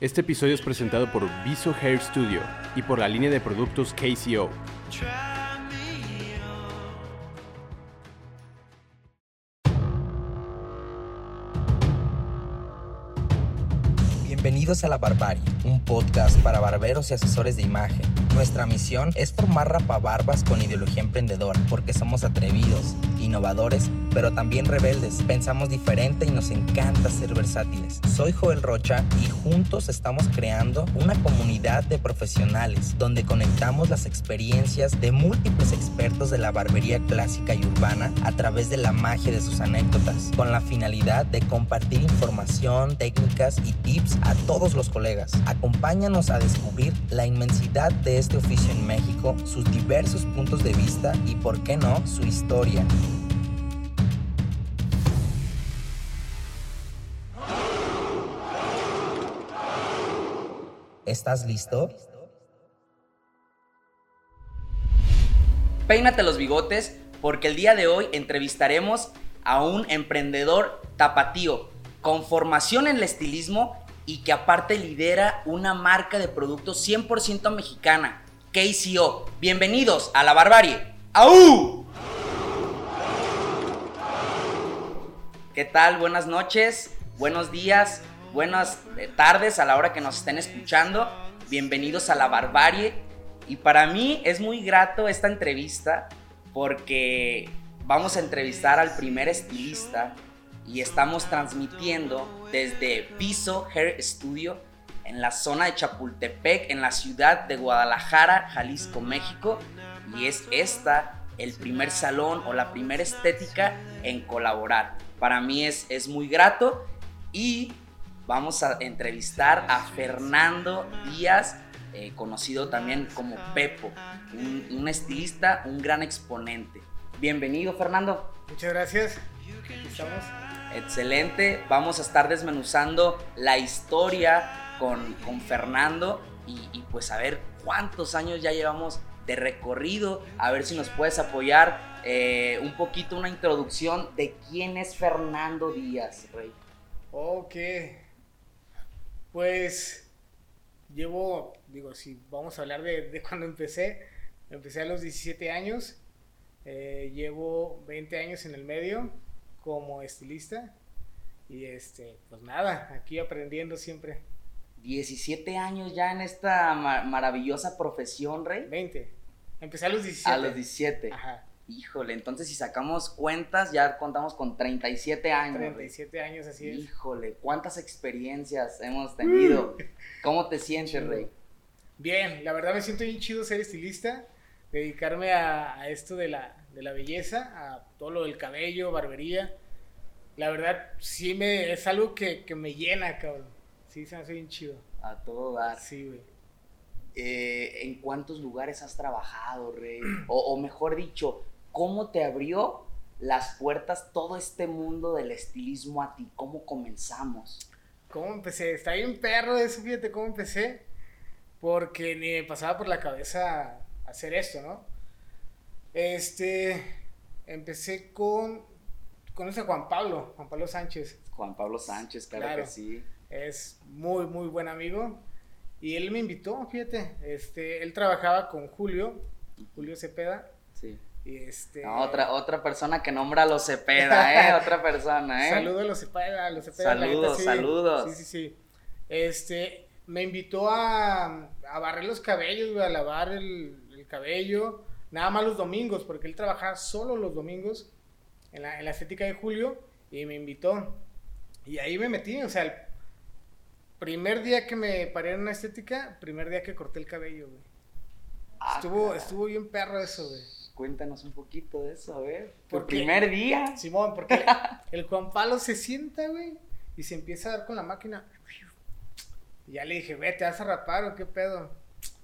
Este episodio es presentado por Viso Hair Studio y por la línea de productos KCO. Bienvenidos a La Barbarie, un podcast para barberos y asesores de imagen. Nuestra misión es formar rapabarbas con ideología emprendedora, porque somos atrevidos, innovadores, pero también rebeldes. Pensamos diferente y nos encanta ser versátiles. Soy Joel Rocha y juntos estamos creando una comunidad de profesionales donde conectamos las experiencias de múltiples expertos de la barbería clásica y urbana a través de la magia de sus anécdotas, con la finalidad de compartir información, técnicas y tips a todos los colegas. Acompáñanos a descubrir la inmensidad de este oficio en México, sus diversos puntos de vista y, por qué no, su historia. ¿Estás listo? Peínate los bigotes porque el día de hoy entrevistaremos a un emprendedor tapatío con formación en el estilismo y que aparte lidera una marca de productos 100% mexicana, KCO. Bienvenidos a la barbarie. ¡Au! ¿Qué tal? Buenas noches, buenos días, buenas eh, tardes a la hora que nos estén escuchando. Bienvenidos a la barbarie. Y para mí es muy grato esta entrevista porque vamos a entrevistar al primer estilista y estamos transmitiendo desde Piso Hair Studio en la zona de Chapultepec, en la ciudad de Guadalajara, Jalisco, México. Y es esta el primer salón o la primera estética en colaborar. Para mí es, es muy grato y vamos a entrevistar a Fernando Díaz, eh, conocido también como Pepo, un, un estilista, un gran exponente. Bienvenido, Fernando. Muchas gracias. Aquí estamos. Excelente. Vamos a estar desmenuzando la historia con, con Fernando y, y, pues a ver cuántos años ya llevamos de recorrido. A ver si nos puedes apoyar eh, un poquito, una introducción de quién es Fernando Díaz, Rey. Ok. Pues llevo, digo, si vamos a hablar de, de cuando empecé, empecé a los 17 años. Eh, llevo 20 años en el medio como estilista. Y este, pues nada, aquí aprendiendo siempre. 17 años ya en esta ma maravillosa profesión, Rey. 20. Empecé a los 17. A los 17. Ajá. Híjole, entonces si sacamos cuentas, ya contamos con 37 años. 37 Rey. años, así es. Híjole, cuántas experiencias hemos tenido. ¿Cómo te sientes, chido. Rey? Bien, la verdad me siento bien chido ser estilista, dedicarme a, a esto de la, de la belleza, a todo lo del cabello, barbería. La verdad, sí me, es algo que, que me llena, cabrón. Sí, se me hace bien chido. A todo dar. Sí, güey. Eh, ¿En cuántos lugares has trabajado, Rey? O, o, mejor dicho, ¿cómo te abrió las puertas todo este mundo del estilismo a ti? ¿Cómo comenzamos? ¿Cómo empecé? Está bien perro eso, fíjate cómo empecé. Porque ni me pasaba por la cabeza hacer esto, ¿no? Este, empecé con, con ese Juan Pablo, Juan Pablo Sánchez. Juan Pablo Sánchez, claro, claro, que sí. Es muy, muy buen amigo. Y él me invitó, fíjate. Este, él trabajaba con Julio, Julio Cepeda. Y este... No, otra, otra persona que nombra a los Cepeda, ¿eh? otra persona, ¿eh? Saludos a los Cepeda, a los Cepeda. Saludos, sí. saludos. Sí, sí, sí. Este, me invitó a, a barrer los cabellos, a lavar el, el cabello nada más los domingos, porque él trabajaba solo los domingos en la, en la, estética de Julio y me invitó. Y ahí me metí, o sea, el primer día que me paré en una estética, primer día que corté el cabello, güey. Ah, estuvo, estuvo bien perro eso, güey. Cuéntanos un poquito de eso, a ver. ¿Tu primer día? Simón, porque el, el Juan Pablo se sienta, güey, y se empieza a dar con la máquina. Y ya le dije, güey, ¿te vas a rapar o qué pedo?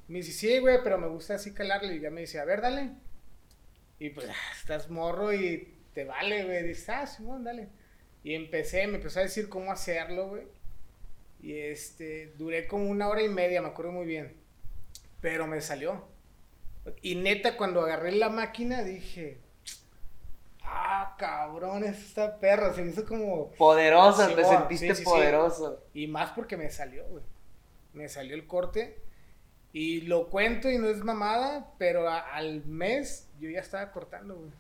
Me dice, sí, güey, pero me gusta así calarle. Y ya me dice, a ver, dale. Y pues, estás morro y te vale, güey. Dices, ah, Simón, dale. Y empecé, me empezó a decir cómo hacerlo, güey. Y este, duré como una hora y media, me acuerdo muy bien. Pero me salió. Y neta, cuando agarré la máquina, dije, ah, cabrón, eso está perro. Se me hizo como. Poderoso, te sentiste sí, sí, poderoso. Sí. Y más porque me salió, güey. me salió el corte. Y lo cuento y no es mamada, pero a- al mes yo ya estaba cortando, güey.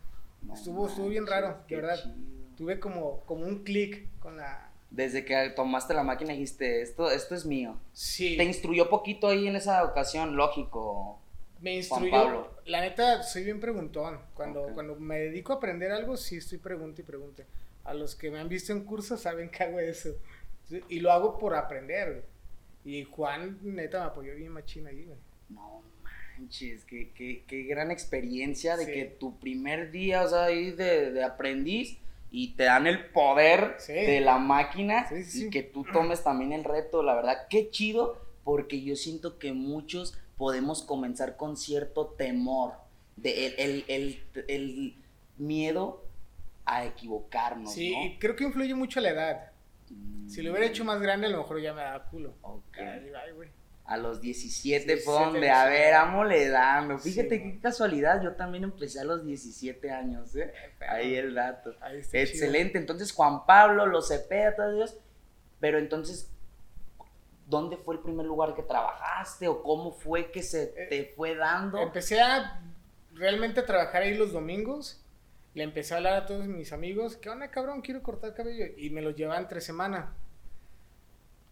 No estuvo, estuvo bien raro, de verdad. chido. Tuve como, como un clic con la... Desde que tomaste la máquina dijiste, esto, esto es mío. Sí. Te instruyó poquito ahí en esa ocasión, lógico. Me instruyó. La neta, soy bien preguntón. Cuando, Ok. cuando me dedico a aprender algo, sí estoy pregunta y pregunte. A los que me han visto en cursos saben que hago eso. Y lo hago por aprender. Y Juan, neta, me apoyó bien machina ahí, güey. No manches, qué, qué, qué gran experiencia de Sí. que tu primer día, o sea, ahí de, de aprendiz y te dan el poder Sí. de la máquina Sí, sí, y que tú tomes también el reto, la verdad, qué chido, porque yo siento que muchos podemos comenzar con cierto temor, de el, el, el, el miedo a equivocarnos, Sí, ¿no? y creo que influye mucho la edad. Si lo hubiera hecho Mm, más grande, a lo mejor ya me daba culo. ok. Ya digo, ay, güey. A los 17 fue 17 donde, a ver, ámole dando. Fíjate Sí, qué casualidad, yo también empecé a los 17 años, ¿eh? Ahí el dato. Ahí Excelente, entonces Juan Pablo, los Cepeda, todo Dios. Pero entonces, ¿dónde fue el primer lugar que trabajaste o cómo fue que se Eh, te fue dando? Empecé a realmente a trabajar ahí los domingos. Le empecé a hablar a todos mis amigos. ¿Qué onda, cabrón? Quiero cortar cabello. Y me los llevaban entre semana.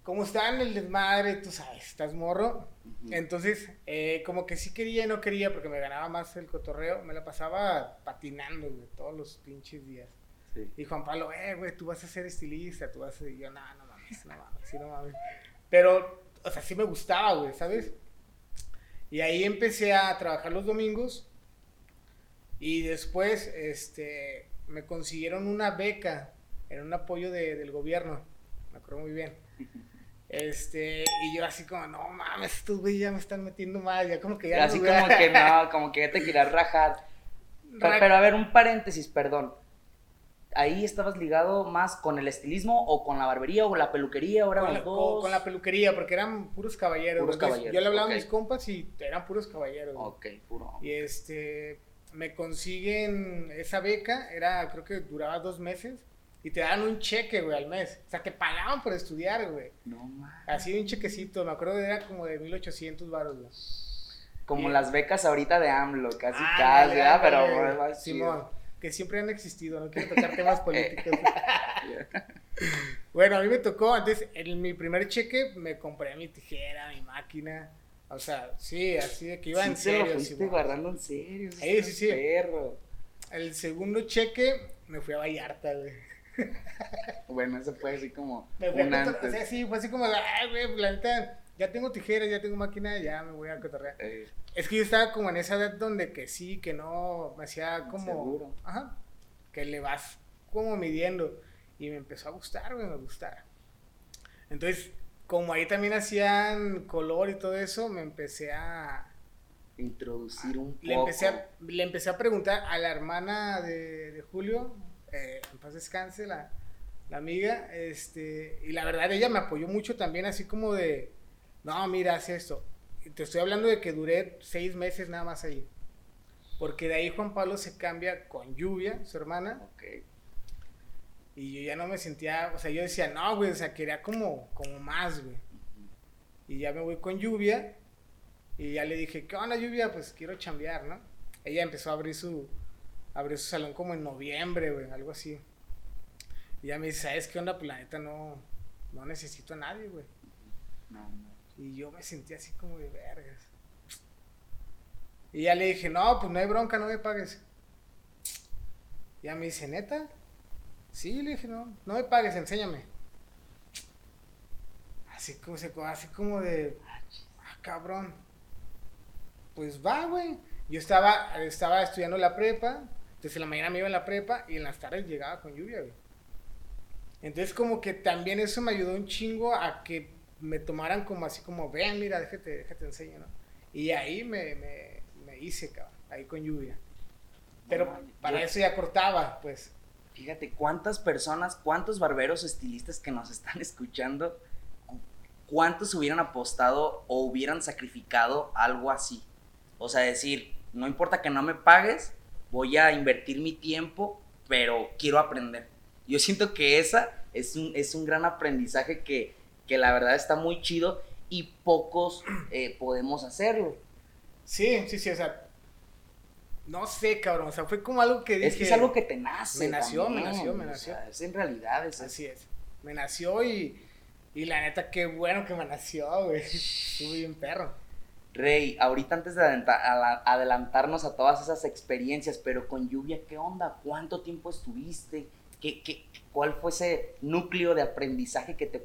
Como estaba en el desmadre, tú sabes, estás morro. Entonces, eh, como que sí quería y no quería porque me ganaba más el cotorreo. Me la pasaba patinando, güey, todos los pinches días. Sí. Y Juan Pablo, eh, güey, tú vas a ser estilista, tú vas a... Y yo, no, no mames, no mames, sí, no mames. Pero, o sea, sí me gustaba, güey, ¿sabes? Y ahí empecé a trabajar los domingos. Y después, este, me consiguieron una beca en un apoyo de- del gobierno. Me acuerdo muy bien. Este, y yo así como, no mames, estos güeyes ya me están metiendo más, ya como que ya Así no, como güey". que no, como que ya te querías rajar. Pero, Ra- pero a ver, un paréntesis, perdón. ¿Ahí estabas ligado más con el estilismo o con la barbería o la peluquería? ¿O eran con, la, dos? con- la peluquería, porque eran puros caballeros. Puros caballeros, Yo le hablaba a mis compas y eran puros caballeros. Ok, puro. Y este, me consiguen esa beca, era, creo que duraba dos meses, y te daban un cheque, güey, al mes. O sea, te pagaban por estudiar, güey. No mames. Así un chequecito, me acuerdo que era como de 1800 baros, güey. Como Y- las becas ahorita de AMLO, casi Ah, casi, ¿verdad? Pero bueno, Simón. Que siempre han existido, no quiero tocar temas políticos. Bueno, a mí me tocó, antes, en mi primer cheque me compré mi tijera, mi máquina. O sea, sí, así de que iba en Sí lo serio. Simón. guardando en serio. Sí, sí, sí. Perro. El segundo cheque me fui a Vallarta, güey. Bueno, eso fue así como Me fui a un antes. O sea, sí, fue así como, ay, güey, la neta, ya tengo tijeras, ya tengo máquina, ya me voy a cotorrear. Es que yo estaba como en esa edad donde que sí, que no, me hacía como... Inseguro. Ajá. Que le vas como midiendo. Y me empezó a gustar, güey, me gustaba. Entonces, como ahí también hacían color y todo eso, me empecé a... introducir un poco. Le empecé a, le empecé a preguntar a la hermana de, de Julio, eh, en paz descanse, la, la amiga, este, y la verdad ella me apoyó mucho también, así como de, no, mira, haz esto. Te estoy hablando de que duré seis meses nada más ahí. Porque de ahí Juan Pablo se cambia con Lluvia, su hermana, Ok. y yo ya no me sentía, o sea, yo decía, no, güey, o sea, quería como, como más, güey. Y ya me voy con Lluvia. Y ya le dije, ¿qué onda, Lluvia? Pues quiero chambear, ¿no? Ella empezó a abrir su, abrió su salón como en noviembre, güey, algo así. Y ya me dice, ¿sabes qué onda? Pues la neta no, no necesito a nadie, güey. No, no. Y yo me sentí así como de vergas. Y ya le dije, no, pues no hay bronca, no me pagues. Ya me dice, ¿neta? Sí, le dije, no, no me pagues, enséñame. Así como, así como de, ah, cabrón. Pues va, güey. Yo estaba, estaba estudiando la prepa, entonces en la mañana me iba a la prepa y en las tardes llegaba con lluvia, güey. Entonces como que también eso me ayudó un chingo a que me tomaran como así como, ven, mira, déjate, déjate enseño, ¿no? Y ahí me, me, me hice, cabrón, ahí con lluvia. Pero para yo- eso ya cortaba, pues. Fíjate cuántas personas, cuántos barberos estilistas que nos están escuchando, cuántos hubieran apostado o hubieran sacrificado algo así. O sea, decir, no importa que no me pagues, voy a invertir mi tiempo, pero quiero aprender. Yo siento que esa es un, es un gran aprendizaje que, que la verdad está muy chido y pocos eh, podemos hacerlo. Sí, sí, sí, o sea, no sé, cabrón, o sea, fue como algo que dije. Es que es algo que te nace. Me nació, me nació, me o nació. sea, es en realidad, es Así es. Me nació y, y la neta, qué bueno que me nació, güey. Estuve bien perro. Rey, ahorita antes de adelantarnos a todas esas experiencias, pero con lluvia, ¿qué onda? ¿Cuánto tiempo estuviste? ¿Qué, qué, ¿Cuál fue ese núcleo de aprendizaje que te,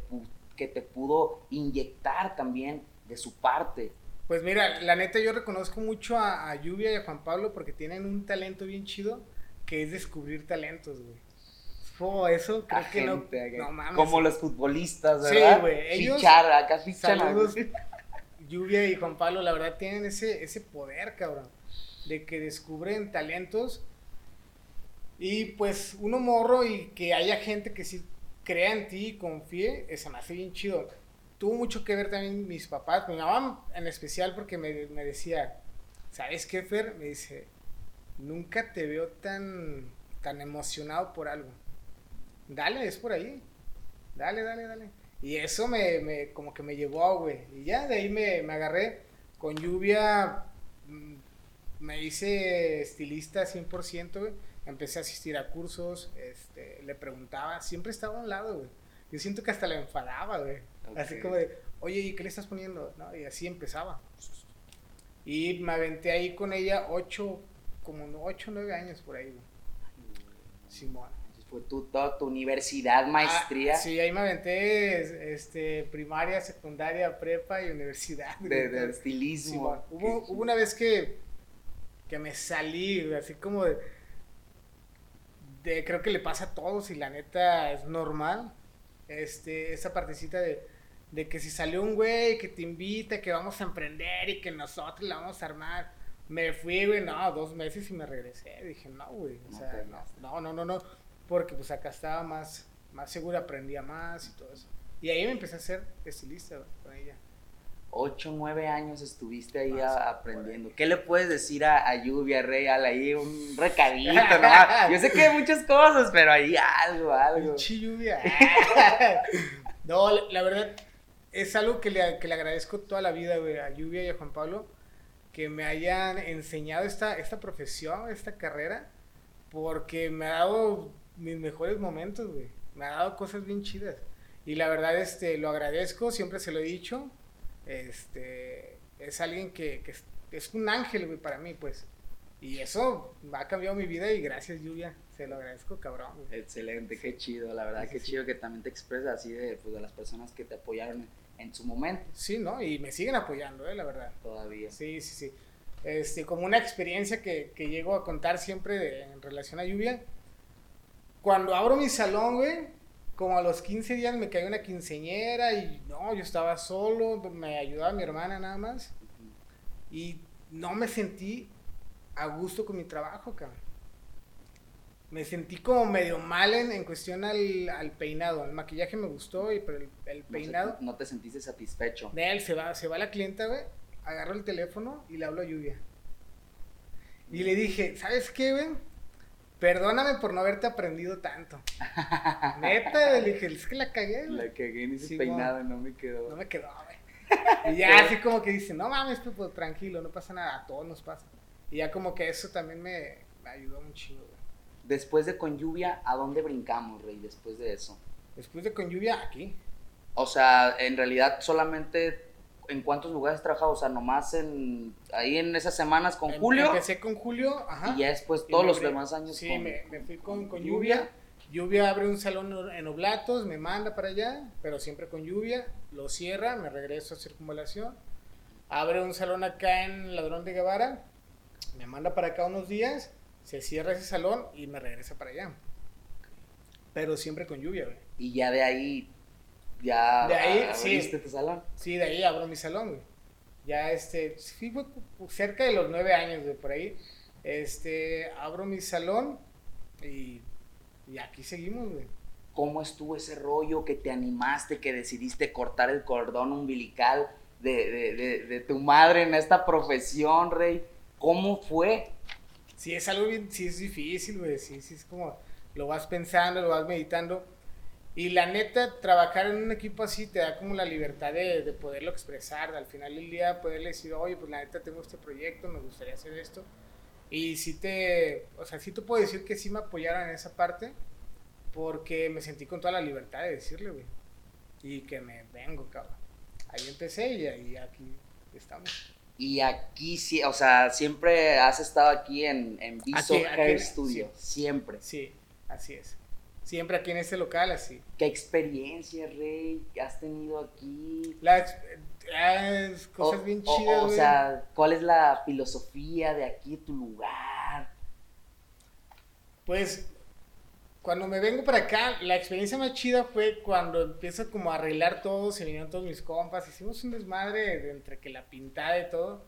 que te pudo inyectar también de su parte? Pues mira, la neta yo reconozco mucho a, a Lluvia y a Juan Pablo porque tienen un talento bien chido que es descubrir talentos, güey. Oh, eso creo que no, Agente, no mames. Como los futbolistas, Sí, ¿verdad? güey, ellos- Fichar, acá fichan. a- Saludos. Lluvia y Juan Pablo, la verdad tienen ese, ese poder, cabrón, de que descubren talentos y pues uno morro y que haya gente que sí crea en ti y confíe, eso me hace bien chido. Tuvo mucho que ver también mis papás, mi mamá en especial porque me, me decía, ¿sabes qué, Fer? Me dice, nunca te veo tan, tan emocionado por algo. Dale, es por ahí. Dale, dale, dale. Y eso me, me como que me llevó, güey. Y ya de ahí me, me agarré. Con lluvia mm, me hice estilista 100%, güey. Empecé a asistir a cursos, este, le preguntaba, siempre estaba a un lado, güey. Yo siento que hasta le enfadaba, güey. Así como de, oye, ¿y qué le estás poniendo? No, y así empezaba. Y me aventé ahí con ella ocho, como ocho, nueve años por ahí, güey. Simón. Fue tu, toda tu universidad, maestría Ah, sí, ahí me aventé este, primaria, secundaria, prepa y universidad. de, de estilismo. Simón. Hubo, hubo una vez que, que me salí, güey, así como de, de- Creo que le pasa a todos y la neta es normal. Este, esa partecita de, de que si salió un güey que te invita, que vamos a emprender y que nosotros la vamos a armar. Me fui, güey, no, dos meses y me regresé. Dije, no, güey, o No sea, no, no, no, no, no, porque pues acá estaba más, más segura, aprendía más y todo eso. Y ahí me empecé a ser estilista, güey, con ella. Ocho, nueve años estuviste ahí a- aprendiendo. ¿Qué le puedes decir a, a Lluvia, Rey, al ahí un recadito, ¿no? Yo sé que hay muchas cosas, pero ahí algo, algo. Pinche lluvia. no, la, la verdad es algo que le, que le agradezco toda la vida, güey, a Lluvia y a Juan Pablo, que me hayan enseñado esta, esta profesión, esta carrera, porque me ha dado mis mejores momentos, güey. Me ha dado cosas bien chidas. Y la verdad, este, lo agradezco, siempre se lo he dicho. Este, es alguien que, que es, es un ángel, güey, para mí, pues. Y eso ha cambiado mi vida y gracias, Lluvia. Se lo agradezco, cabrón, güey. Excelente, qué chido, la verdad, Sí, qué sí, chido que también te expresas así de, pues, de las personas que te apoyaron en, en su momento Sí, ¿no? Y me siguen apoyando, ¿eh? La verdad. todavía. Sí, sí, sí. Este, como una experiencia que, que llego a contar siempre de- en relación a lluvia. Cuando abro mi salón, güey, como a los 15 días me cayó una quinceñera y no, yo estaba solo, me ayudaba mi hermana nada más. Y no me sentí a gusto con mi trabajo, cabrón. Me sentí como medio mal en, en cuestión al, al peinado. El maquillaje me gustó, y, pero el, el No se- peinado... No, te sentiste satisfecho. De él se va, se va la clienta, güey. Agarro el teléfono y le hablo a Lluvia. Y le dije, ¿sabes qué, güey? Perdóname por no haberte aprendido tanto. Neta, le dije, es que la cagué, güey. La cagué en ese Sí, peinado, no me quedó. No me quedó, güey. Y ya así como que dice, no mames, pues, tranquilo, no pasa nada, a todos nos pasa. Y ya como que eso también me, me ayudó mucho, güey. Después de con lluvia, ¿a dónde brincamos, Rey? Después de eso. Después de con Lluvia, aquí. O sea, en realidad solamente en cuántos lugares has trabajado, o sea, nomás en ahí en esas semanas con Em- Julio Empecé con Julio, ajá. y ya después todos los demás años Sí, con me, me fui con, con Lluvia. lluvia. Lluvia abre un salón en Oblatos, me manda para allá, pero siempre con lluvia. Lo cierra, me regreso a circunvalación. Abre un salón acá en Ladrón de Guevara, me manda para acá unos días, se cierra ese salón y me regresa para allá. Pero siempre con lluvia, güey. y ya de ahí ya De ahí, abriste sí. tu salón. Sí, de ahí abro mi salón, güey. Ya, este, sí, fue cerca de los nueve años, de por ahí. Este, abro mi salón y, y aquí seguimos, güey. ¿Cómo estuvo ese rollo que te animaste, que decidiste cortar el cordón umbilical de, de, de, de tu madre en esta profesión, Rey? ¿Cómo fue? Sí, es algo bien, sí es difícil, güey. Sí, sí, es como, lo vas pensando, lo vas meditando. Y la neta, trabajar en un equipo así te da como la libertad de, de poderlo expresar. Al final del día, poderle decir, oye, pues la neta tengo este proyecto, me gustaría hacer esto. Y sí te, o sea, sí te puedo decir que sí me apoyaron en esa parte, porque me sentí con toda la libertad de decirle, güey. Y que me vengo, cabrón. Ahí empecé y, ahí aquí estamos. Y aquí sí, o sea, siempre has estado aquí en, en Viso Hair Studio, sí. siempre. Sí, así es. Siempre aquí en este local, así. ¿Qué experiencia, Rey, has tenido aquí? Las eh, cosas O- bien o- chidas, O, güey. sea, ¿cuál es la filosofía de aquí, tu lugar? Pues cuando me vengo para acá, la experiencia más chida fue cuando empiezo como a arreglar todo, se vinieron todos mis compas, hicimos un desmadre de entre que la pintada y todo.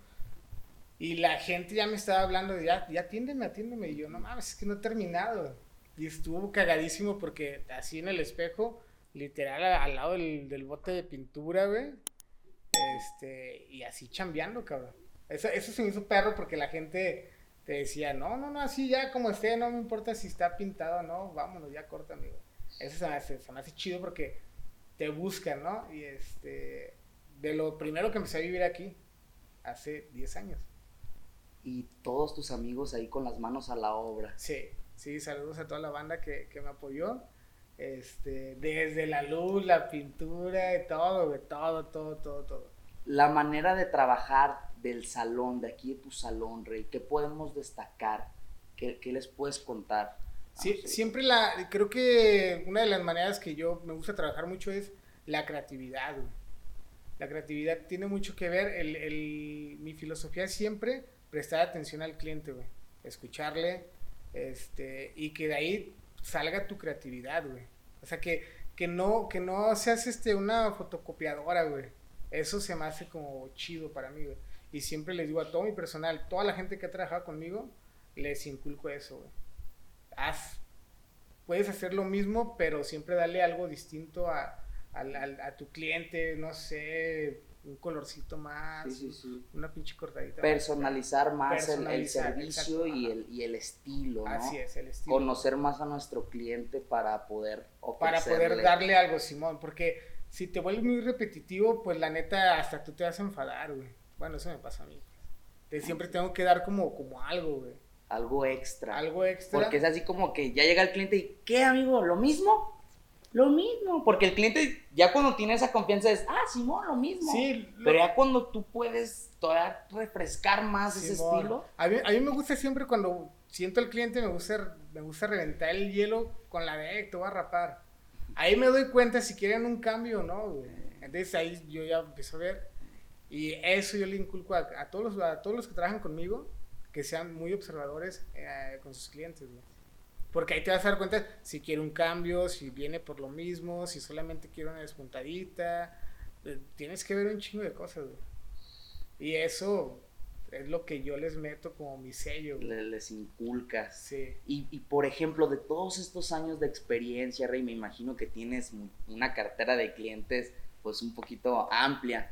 Y la gente ya me estaba hablando de ya, ya atiéndeme, atiéndeme. Y yo, no mames, es que no he terminado. Y estuvo cagadísimo porque así en el espejo, literal al lado del, del bote de pintura, güey. Este, y así chambeando, cabrón. Eso, eso se me hizo perro porque la gente te decía, no, no, no, así ya como esté, no me importa si está pintado o no, vámonos, ya corta, amigo. Eso se me hace, se me hace chido porque te buscan, ¿no? Y este, de lo primero que empecé a vivir aquí, hace 10 años. Y todos tus amigos ahí con las manos a la obra. Sí, sí, saludos a toda la banda que, que me apoyó. Este, desde la luz, la pintura, y todo, todo, todo, todo, todo. La manera de trabajar del salón, de aquí de tu salón, Rey, ¿qué podemos destacar? ¿Qué, qué les puedes contar? Sí, Ah, sí. siempre la, creo que una de las maneras que yo me gusta trabajar mucho es la creatividad, güey. La creatividad tiene mucho que ver, el, el- mi filosofía es siempre prestar atención al cliente, güey. Escucharle, este, y que de ahí salga tu creatividad, güey. O sea, que, que no, que no seas este, una fotocopiadora, güey. Eso se me hace como chido para mí, güey. Y siempre les digo a todo mi personal, toda la gente que ha trabajado conmigo, les inculco eso, güey haz, puedes hacer lo mismo, pero siempre darle algo distinto a, a tu cliente, no sé, un colorcito más, Sí, sí, sí. una pinche cortadita. más. Personalizar más el- servicio exacto, y el, y el estilo, ¿no? Así es, el estilo. Conocer más a nuestro cliente para poder Para poder ofrecerle- darle algo, Simón, porque si te vuelves muy repetitivo, pues la neta, hasta tú te vas a enfadar, güey. Bueno, eso me pasa a mí. Te- siempre tengo que dar como, como algo, güey. algo extra. Algo extra. Porque es así como que ya llega el cliente y, ¿qué, amigo? ¿Lo mismo? Lo mismo. Porque el cliente ya cuando tiene esa confianza es, ah, Simón, lo mismo. Sí, lo- Pero ya cuando tú puedes todavía refrescar más ese Simón. estilo. A mí, a mí me gusta siempre cuando siento al cliente, me gusta, me gusta reventar el hielo con la de, "Eh, te voy a rapar. Ahí me doy cuenta si quieren un cambio o no, güey. Entonces ahí yo ya empiezo a ver. Y eso yo le inculco a, a todos, los, a todos los que trabajan conmigo, que sean muy observadores eh, con sus clientes, güey. Porque ahí te vas a dar cuenta si quiere un cambio, si viene por lo mismo, si solamente quiere una despuntadita. Eh, Tienes que ver un chingo de cosas, güey. Y eso es lo que yo les meto como mi sello, güey. les inculcas. Sí. Y, y, por ejemplo, de todos estos años de experiencia, Rey, me imagino que tienes una cartera de clientes pues un poquito amplia.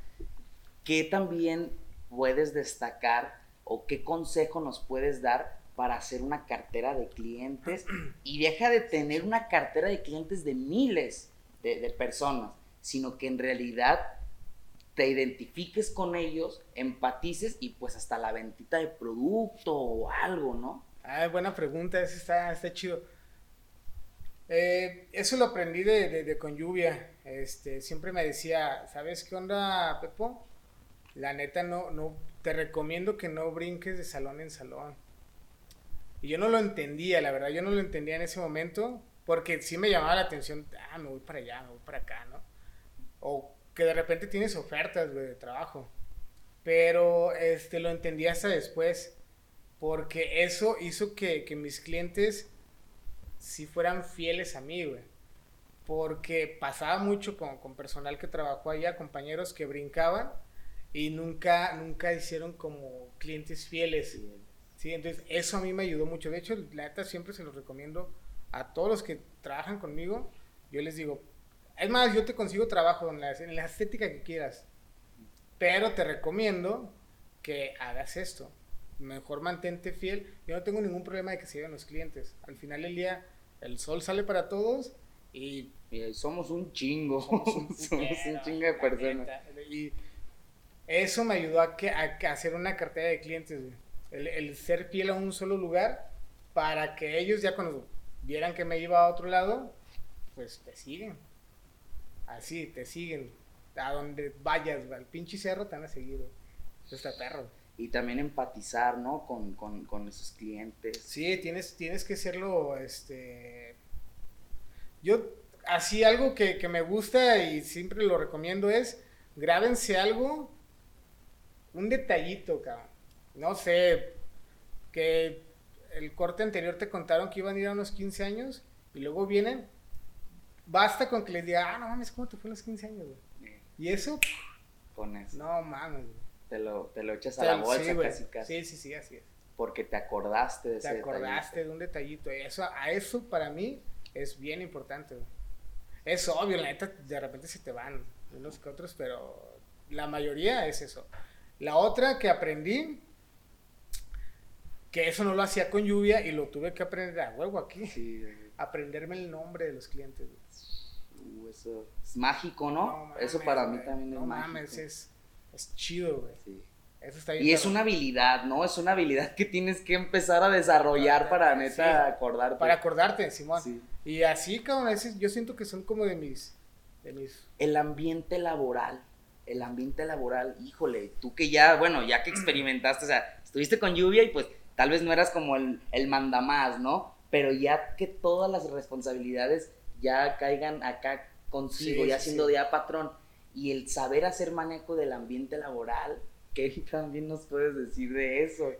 ¿Qué también puedes destacar o qué consejo nos puedes dar para hacer una cartera de clientes? Y deja de tener una cartera de clientes de miles de, personas, sino que en realidad te identifiques con ellos, empatices y pues hasta la ventita de producto o algo, ¿no? Ah, buena pregunta, eso está, está chido. Eh, eso lo aprendí de, de, de con lluvia. Este, siempre me decía, ¿sabes qué onda, Pepo? La neta no, no, te recomiendo que no brinques de salón en salón. Y yo no lo entendía, la verdad, yo no lo entendía en ese momento, porque sí me llamaba la atención, ah, me voy para allá, me voy para acá, ¿no? O que de repente tienes ofertas, güey, de trabajo. Pero este, lo entendí hasta después, porque eso hizo que, que mis clientes sí fueran fieles a mí, güey. Porque pasaba mucho con, con personal que trabajó allá, compañeros que brincaban y nunca, nunca hicieron como clientes fieles. Sí, entonces eso a mí me ayudó mucho. De hecho, la neta siempre se los recomiendo a todos los que trabajan conmigo. Yo les digo, es más, yo te consigo trabajo en la, en la estética que quieras. Pero te recomiendo que hagas esto. Mejor mantente fiel. Yo no tengo ningún problema de que se vayan los clientes. Al final del día, el sol sale para todos Y Y somos un chingo. somos un, Somos un putero, chingo de personas. neta. Y eso me ayudó a, que, a, que hacer una cartera de clientes, güey. El, el ser fiel a un solo lugar para que ellos ya cuando vieran que me iba a otro lado, pues te siguen. Así, te siguen. A donde vayas, al pinche cerro te seguir, güey. Eso está perro. Y también empatizar, ¿no? Con, con, con esos clientes. Sí, tienes, tienes que serlo, este... Yo, así algo que, que me gusta y siempre lo recomiendo es, grábense algo, un detallito, cabrón. No sé, que el corte anterior te contaron que iban a ir a unos 15 años y luego vienen, basta con que les diga, ah, no mames, ¿cómo te fue a los 15 años, güey? Y eso, Con eso. no mames, güey. Te, lo, te lo echas a la Sí, bolsa güey. casi casi. Sí, sí, sí, así es. Porque te acordaste de te ese acordaste de un detallito. Eso, a eso para mí es bien importante. güey. Es obvio, la neta, de repente se te van unos que otros, pero la mayoría es eso. La otra que aprendí, que eso no lo hacía con lluvia y lo tuve que aprender a huevo aquí. Sí. Aprenderme el nombre de los clientes. Uh, eso es mágico, ¿no? No eso para mí güey. también es no mágico. mames, es, es chido, güey. Sí. Eso está bien. Y es una habilidad, ¿no? Es una habilidad que tienes que empezar a desarrollar para neta Sí. acordarte. Para acordarte, Simón. Sí. Y así, cabrón, yo siento que son como de mis... De mis El ambiente laboral. El ambiente laboral, híjole, tú que ya, bueno, ya que experimentaste, o sea, estuviste con lluvia y pues tal vez no eras como el, el mandamás, ¿no? Pero ya que todas las responsabilidades ya caigan acá consigo, Sí, ya siendo sí. ya patrón, y el saber hacer manejo del ambiente laboral, ¿qué también nos puedes decir de eso?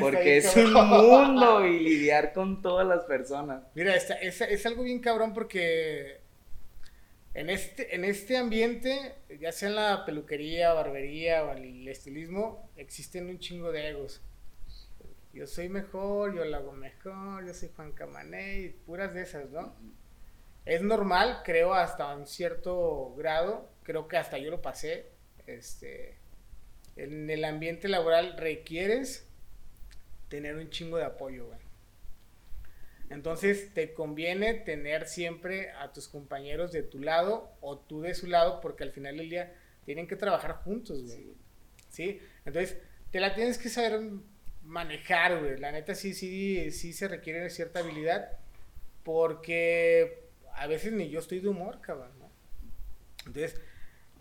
Porque es un mundo y lidiar con todas las personas. Mira, está- es, es algo bien cabrón porque en este, en este ambiente, ya sea en la peluquería, barbería o el estilismo, existen un chingo de egos. Yo soy mejor, yo lo hago mejor, yo soy Juan Camané y puras de esas, ¿no? Es normal, creo, hasta un cierto grado, creo que hasta yo lo pasé, este, en el ambiente laboral requieres tener un chingo de apoyo, güey. Entonces te conviene tener siempre a tus compañeros de tu lado o tú de su lado porque al final del día tienen que trabajar juntos, güey. ¿Sí? Entonces te la tienes que saber manejar, güey. La neta sí, sí, sí se requiere cierta habilidad porque a veces ni yo estoy de humor, cabrón, ¿no? Entonces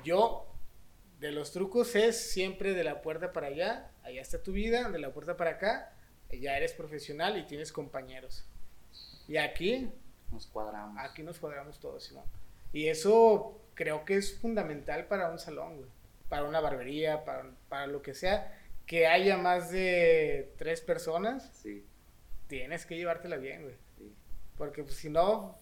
yo de los trucos es siempre de la puerta para allá, allá está tu vida, de la puerta para acá, ya eres profesional y tienes compañeros. Y aquí, Nos cuadramos. aquí nos cuadramos todos, Simón. Y eso creo que es fundamental para un salón, güey. Para una barbería, para, para lo que sea. Que haya más de tres personas, Sí, tienes que llevártela bien, güey. sí. Porque pues, si no,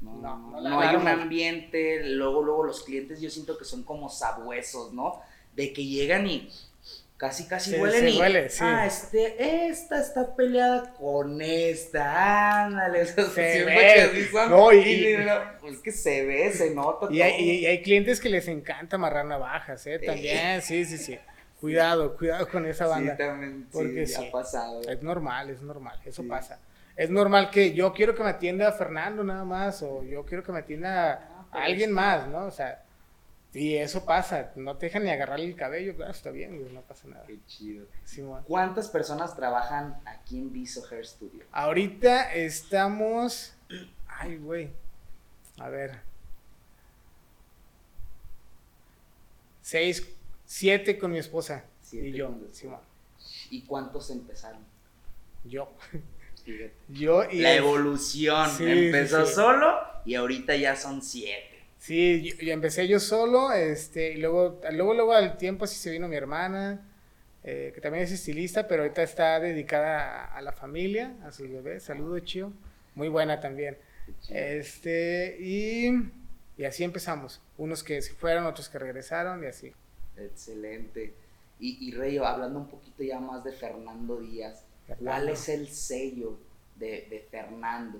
No, No, no, no hay un ambiente, luego, luego los clientes yo siento que son como sabuesos, ¿no? De que llegan y casi, casi Se- huelen se y, huele, sí. ah, este, esta está peleada con esta, ándale, o sea, Se ve. que así son, No, y- y pues que se ve, se nota y hay, y hay clientes que les encanta amarrar navajas, ¿eh? También, sí, sí, sí. Cuidado, cuidado con esa banda. Sí, también, sí, Porque sí. ha pasado. Es normal, es normal, eso Sí. pasa. Es normal que yo quiero que me atienda Fernando nada más, o yo quiero que me atienda Ah, a alguien sí. más, ¿no? O sea, y eso pasa, no te dejan ni agarrarle el cabello, claro, está bien, no pasa nada. Qué chido. Simón. ¿Cuántas personas trabajan aquí en Viso Hair Studio? Ahorita estamos, ay, güey, a ver, seis, siete con mi esposa Siete y yo, esposa. ¿Y cuántos empezaron? yo, Fíjate. yo y La evolución. Sí, Empezó sí, sí. solo y ahorita ya son siete. Sí, yo, yo empecé yo solo, este, y luego, luego, luego al tiempo así se vino mi hermana, eh, que también es estilista, pero ahorita está dedicada a, a la familia, a sus bebés. Saludos, Chio. Muy buena también. Este, y, y así empezamos. Unos que se fueron, otros que regresaron y así. Excelente. Y, y Rey, hablando un poquito ya más de Fernando Díaz, ¿cuál es el sello de, de Fernando?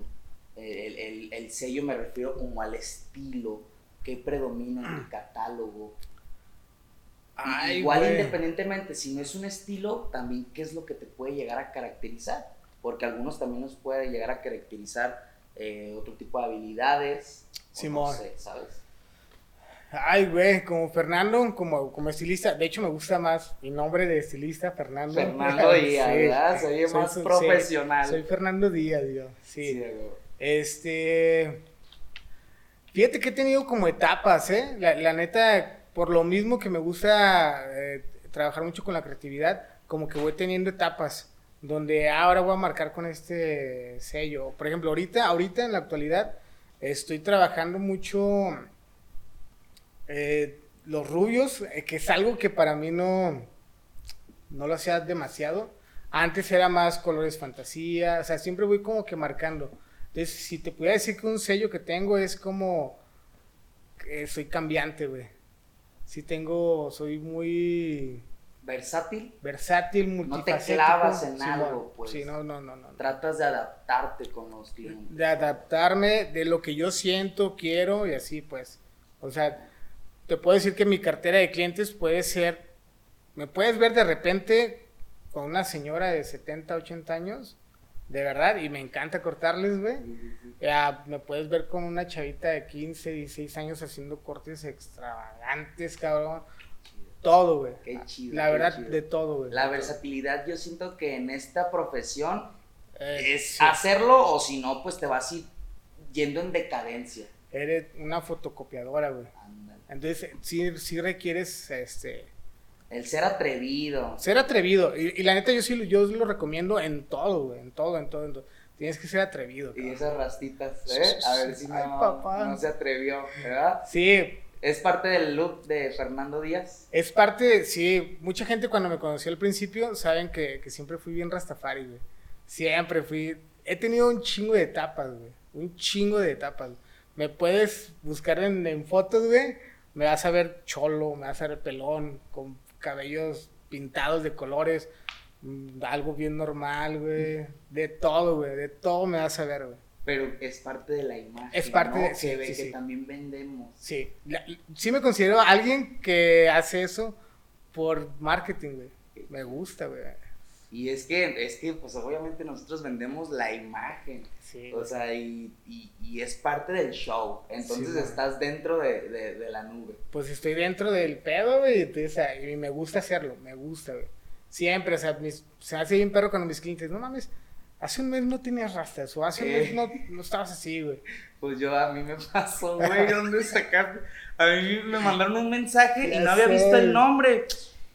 El, el- el sello me refiero como al estilo que predomina en el catálogo. Y Ay, Igual güey. independientemente, si no es un estilo, también qué es lo que te puede llegar a caracterizar. Porque algunos también nos puede llegar a caracterizar eh, otro tipo de habilidades. Simón. No sé, ¿sabes? Ay, güey, como Fernando, como, como estilista. De hecho, me gusta más mi nombre de estilista, Fernando. Fernando Díaz, Sí. Soy más profesional. Soy Fernando Díaz, yo. Sí. Este. Fíjate que he tenido como etapas, ¿eh? La, la neta, por lo mismo que me gusta eh, trabajar mucho con la creatividad, como que voy teniendo etapas donde ahora voy a marcar con este sello. Por ejemplo, ahorita, ahorita en la actualidad, estoy trabajando mucho eh, los rubios, eh, que es algo que para mí no, no lo hacía demasiado. Antes era más colores fantasía, o sea, siempre voy como que marcando. Entonces, si te pudiera decir que un sello que tengo es como que soy cambiante, güey. Sí tengo, soy muy Versátil, versátil, te multifacético. clavas en Simón. algo, pues. Sí, no, no, no, no. tratas de adaptarte con los clientes. De adaptarme de lo que yo siento, quiero y así, pues. O sea, te puedo decir que mi cartera de clientes puede ser, me puedes ver de repente con una señora de 70, 80 años, de verdad, y me encanta cortarles, güey. Ya, me puedes ver con una chavita de 15, 16 años haciendo cortes extravagantes, cabrón. Todo, güey. Qué chido, La qué verdad, chido. de todo, güey. La versatilidad, yo siento que en esta profesión Eh, es sí. hacerlo o si no, pues te vas ir yendo en decadencia. Eres una fotocopiadora, güey. Entonces, sí, sí requieres, este... El ser atrevido. Ser atrevido. Y, y la neta, yo sí lo- yo lo recomiendo en todo, güey. En todo, en todo, en todo. Tienes que ser atrevido. Y esas rastitas, ¿eh? A ver si Ay, no, papá. no se atrevió, ¿verdad? Sí, Es parte del look de Fernando Díaz. es parte, sí. Mucha gente cuando me conoció al principio saben que, que siempre fui bien rastafari, güey. Siempre fui. He tenido un chingo de etapas, güey. Un chingo de etapas. Me puedes buscar en, en fotos, güey. Me vas a ver cholo, me vas a ver pelón, con cabellos pintados de colores. mm, Algo bien normal, güey. De todo, güey. De todo me vas a ver, güey. Pero es parte de la imagen. Es parte ¿no? de- Que sí, ve sí, que sí. también vendemos. Sí, la- sí me considero alguien que hace eso por marketing, güey. Me gusta, güey. Y es que, es que, pues obviamente nosotros vendemos la imagen. Sí. O sea, y, y, y es parte del show. Entonces Sí, estás dentro de, de, de la nube. Pues estoy dentro del pedo, güey. o sea, Y me gusta hacerlo, me gusta, güey. Siempre, o sea, mis- se hace bien perro cuando mis clientes, no mames, hace un mes no tenías rastas, o hace un mes no, no estabas así, güey. Pues yo, a mí me pasó, güey, ¿dónde sacaste? A mí me mandaron un mensaje y no había sé. visto el nombre.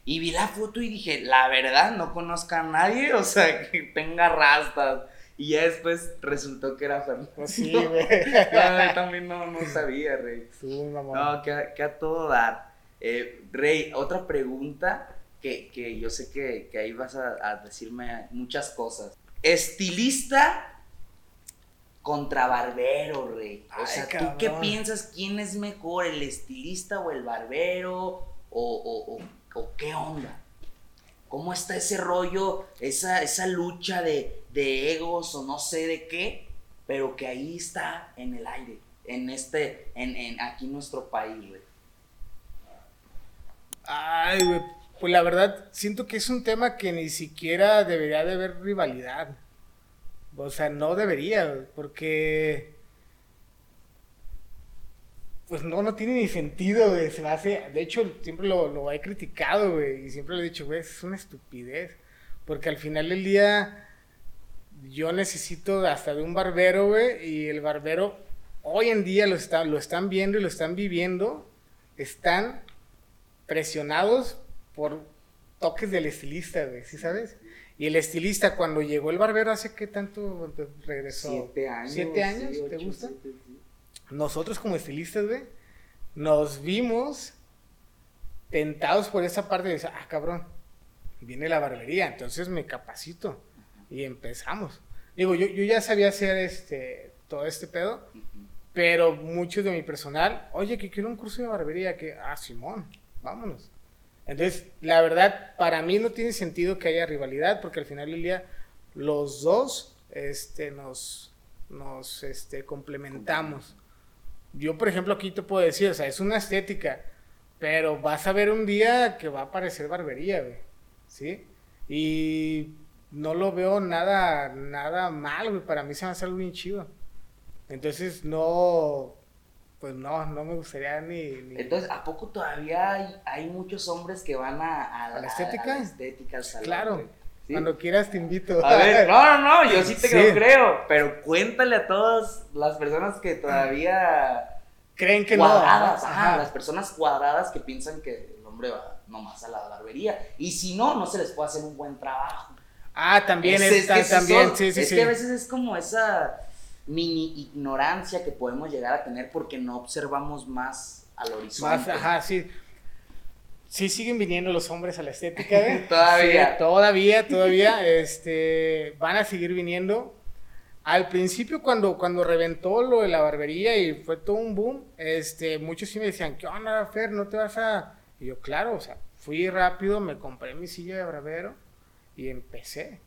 Y vi la foto y dije, la verdad, no conozco a nadie, o sea, que tenga rastas. Y ya después resultó que era Fernando. Pues sí, güey. No, yo también no, no sabía, Rey. Sí, mamón. No, que, a- que a todo dar. Eh, Rey, otra pregunta que, que yo sé que, que ahí vas a, a decirme muchas cosas. Estilista contra barbero, Rey. O Ay, sea, ¿tú cabrón. qué piensas? ¿Quién es mejor, el estilista o el barbero? ¿O, o- o- o qué onda? ¿Cómo está ese rollo, esa, esa lucha de, de egos o no sé de qué? Pero que ahí está en el aire, en este, en, en aquí nuestro país, güey. Ay, güey. Pues la verdad, siento que es un tema que ni siquiera debería de haber rivalidad. O sea, no debería, porque. Pues no, no tiene ni sentido, güey. Se me hace. De hecho, siempre lo, lo he criticado, güey. Y siempre lo he dicho, güey, es una estupidez. Porque al final del día, yo necesito hasta de un barbero, güey. Y el barbero, hoy en día lo, está, lo están viendo y lo están viviendo. Están presionados por toques del estilista, güey, ¿sí sabes? Y el estilista cuando llegó el barbero hace qué tanto regresó? Siete años. ¿Siete años? sí, ¿Te gusta? siete. Nosotros como estilistas, güey, nos vimos tentados por esa parte de ah, cabrón, viene la barbería, entonces me capacito. Y empezamos. Digo, yo, yo ya sabía hacer este, todo este pedo, pero muchos de mi personal, oye, que quiero un curso de barbería, que, ah, Simón, vámonos. Entonces, la verdad, para mí no tiene sentido que haya rivalidad, porque al final del día, los dos este, nos, nos este, complementamos. Yo, por ejemplo, aquí te puedo decir, o sea, es una estética, pero vas a ver un día que va a aparecer barbería, güey, ¿sí? Y no lo veo nada, nada mal, güey, para mí se me hace algo bien chido. Entonces no, pues no, no me gustaría ni... ni- Entonces, ¿a poco todavía hay, hay muchos hombres que van a, a, ¿A la estética? a la estética, al salón, Claro. güey? ¿Sí? Cuando quieras te invito. A ver, no, no, no, yo sí te Sí. lo creo, pero cuéntale a todas las personas que todavía Creen que cuadradas, no. ajá, Ajá. las personas cuadradas que piensan que el hombre va nomás a la barbería y si no, no se les puede hacer un buen trabajo. Ah, también Es- es esos también, son- sí, sí, es sí. que a veces es como esa mini ignorancia que podemos llegar a tener porque no observamos más al horizonte. Más, ajá, sí. Sí siguen viniendo los hombres a la estética, ¿eh? Todavía. Sí, todavía, todavía, este, van a seguir viniendo. Al principio, cuando, cuando reventó lo de la barbería y fue todo un boom, este, muchos sí me decían, ¿qué onda, Fer? ¿No te vas a...? Y yo, claro, o sea, fui rápido, me compré mi silla de barbero y empecé.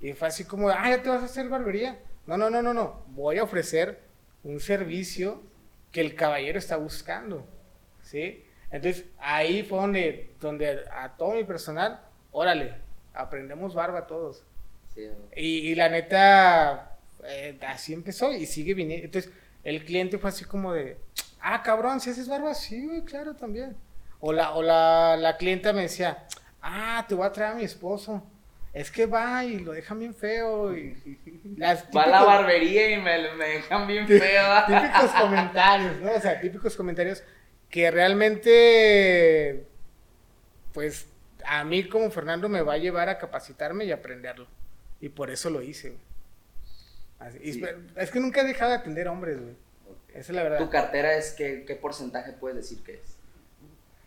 Y fue así como, ah, ya te vas a hacer barbería. No, no, no, no, no. Voy a ofrecer un servicio que el caballero está buscando. ¿Sí? Entonces, ahí fue donde, donde a todo mi personal, órale, aprendemos barba todos. Sí, Y, y la neta, eh, así empezó y sigue viniendo. Entonces, el cliente fue así como de, ah, cabrón, si haces barba, sí, güey, claro, también. O la, o la, la clienta me decía, ah, te voy a traer a mi esposo. Es que va y lo dejan bien feo. Y, las Va a la barbería y me, me dejan bien feo. típicos comentarios, ¿no? O sea, típicos comentarios que realmente, pues, a mí como Fernando me va a llevar a capacitarme y aprenderlo. Y por eso lo hice. Así- Sí. es- Es que nunca he dejado de atender hombres, güey. Esa es la verdad. ¿Tu cartera es que, qué porcentaje puedes decir que es?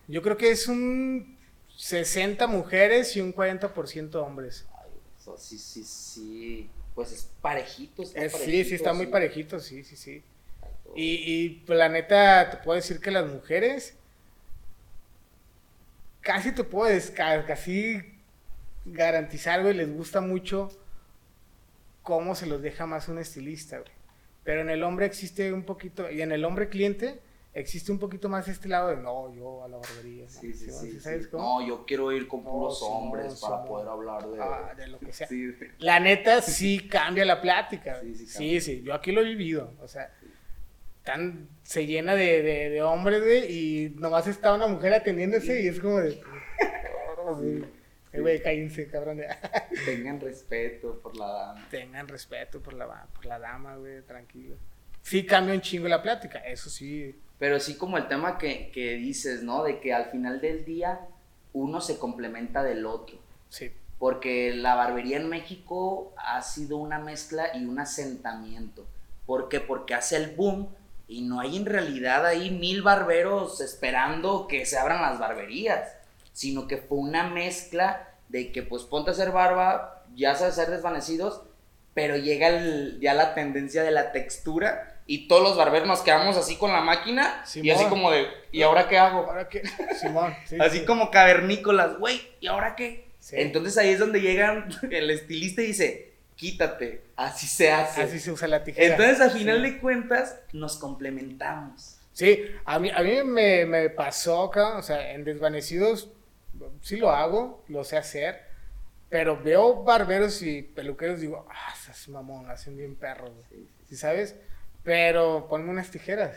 Yo creo que es un 60 mujeres y un 40% hombres. Ay, eso sí, sí, sí. Pues es parejito. Está sí, parejito, sí, está muy parejito, sí, sí, sí. Y, y pues, la neta, te puedo decir que las mujeres casi te puedes ca- casi garantizar, güey, les gusta mucho cómo se los deja más un estilista, güey. Pero en el hombre existe un poquito, y en el hombre cliente existe un poquito más este lado de no, yo a la barbería. ¿no? Sí, sí, Simón, sí. ¿Sabes sí. cómo? No, yo quiero ir con puros hombres para poder hablar de. Ah, de lo que sea. Sí, La neta sí cambia la plática. Sí, sí sí, yo aquí lo he vivido. O sea, tan, se llena de, de, de hombres, güey, y nomás está una mujer atendiéndose y es como de. "Oh, güey, güey, cállense, cabrón. Tengan respeto por la dama. Tengan respeto por la, por la dama, güey, tranquilo. Sí cambia un chingo la plática, eso sí. Pero sí como el tema que, que dices, ¿no? De que al final del día uno se complementa del otro. Sí. Porque la barbería en México ha sido una mezcla y un asentamiento. ¿Por qué? Porque hace el boom y no hay en realidad ahí mil barberos esperando que se abran las barberías, sino que fue una mezcla de que pues ponte a hacer barba, ya sabes hacer desvanecidos, pero llega el- ya la tendencia de la textura y todos los barberos nos quedamos así con la máquina y así como de, ¿y ahora qué hago? Ahora que. Simón, sí. Así sí. como cavernícolas, güey, ¿y ahora qué? Sí. Entonces ahí es donde llega el estilista y dice, quítate, así se hace. Así se usa la tijera. Entonces al final Sí. de cuentas nos complementamos. Sí, a mí, a mí me, me pasó acá, o sea, en desvanecidos sí lo hago, lo sé hacer, pero veo barberos y peluqueros y digo, ah, esas mamón, hacen bien perros, güey". Sí, ¿Sí sabes? Pero ponme unas tijeras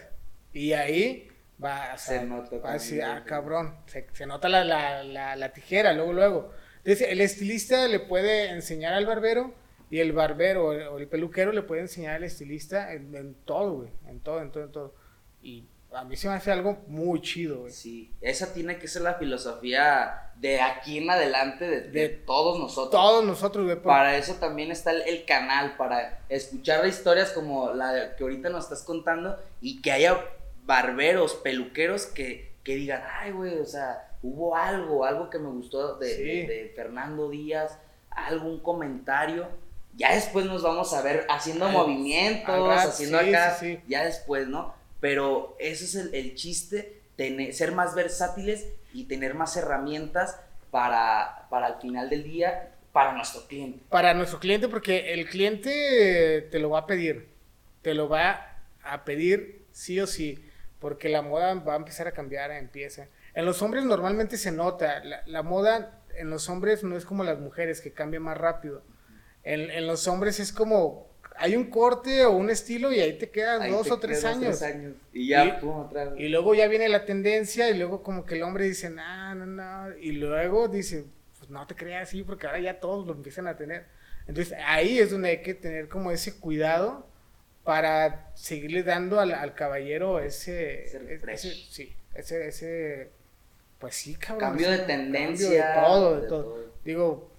y ahí va, sea, Se nota va así, también, ah, sí. cabrón, se, se nota la, la, la, la tijera, luego, luego. Entonces, el estilista le puede enseñar al barbero y el barbero o el peluquero le puede enseñar al estilista en, en todo, güey, en todo, en todo, en todo. Y a mí se me hace algo muy chido, güey. Sí, esa tiene que ser la filosofía de aquí en adelante de, de De todos nosotros. Todos nosotros, güey. por- Para eso también está el, el canal, para escuchar historias como la que ahorita nos estás contando y que haya barberos, peluqueros que, que digan, ay, güey, o sea, hubo algo, algo que me gustó de, Sí. de- de Fernando Díaz, algún comentario. Ya después nos vamos a ver haciendo Al- movimientos, haciendo sí, acá, sí, sí. ya después, ¿no? Pero ese es el, el chiste, tener, ser más versátiles y tener más herramientas para, para al final del día, para nuestro cliente. para nuestro cliente, porque el cliente te lo va a pedir. Te lo va a pedir sí o sí, porque la moda va a empezar a cambiar, empieza. En los hombres normalmente se nota, la, la moda en los hombres no es como las mujeres, que cambia más rápido. En, en los hombres es como hay un corte o un estilo y ahí te quedas Ahí dos te o tres quedas años. años. Y ya, Y- pum, otra vez. Y luego ya viene la tendencia y luego como que el hombre dice, no, no, no. Y luego dice, pues no te creas así porque ahora ya todos lo empiezan a tener. Entonces ahí es donde hay que tener como ese cuidado para seguirle dando al, al caballero ese, Ese sí, ese, ese, pues sí, cabrón. Cambio de tendencia, Cambio de todo, de, de todo. todo. Digo,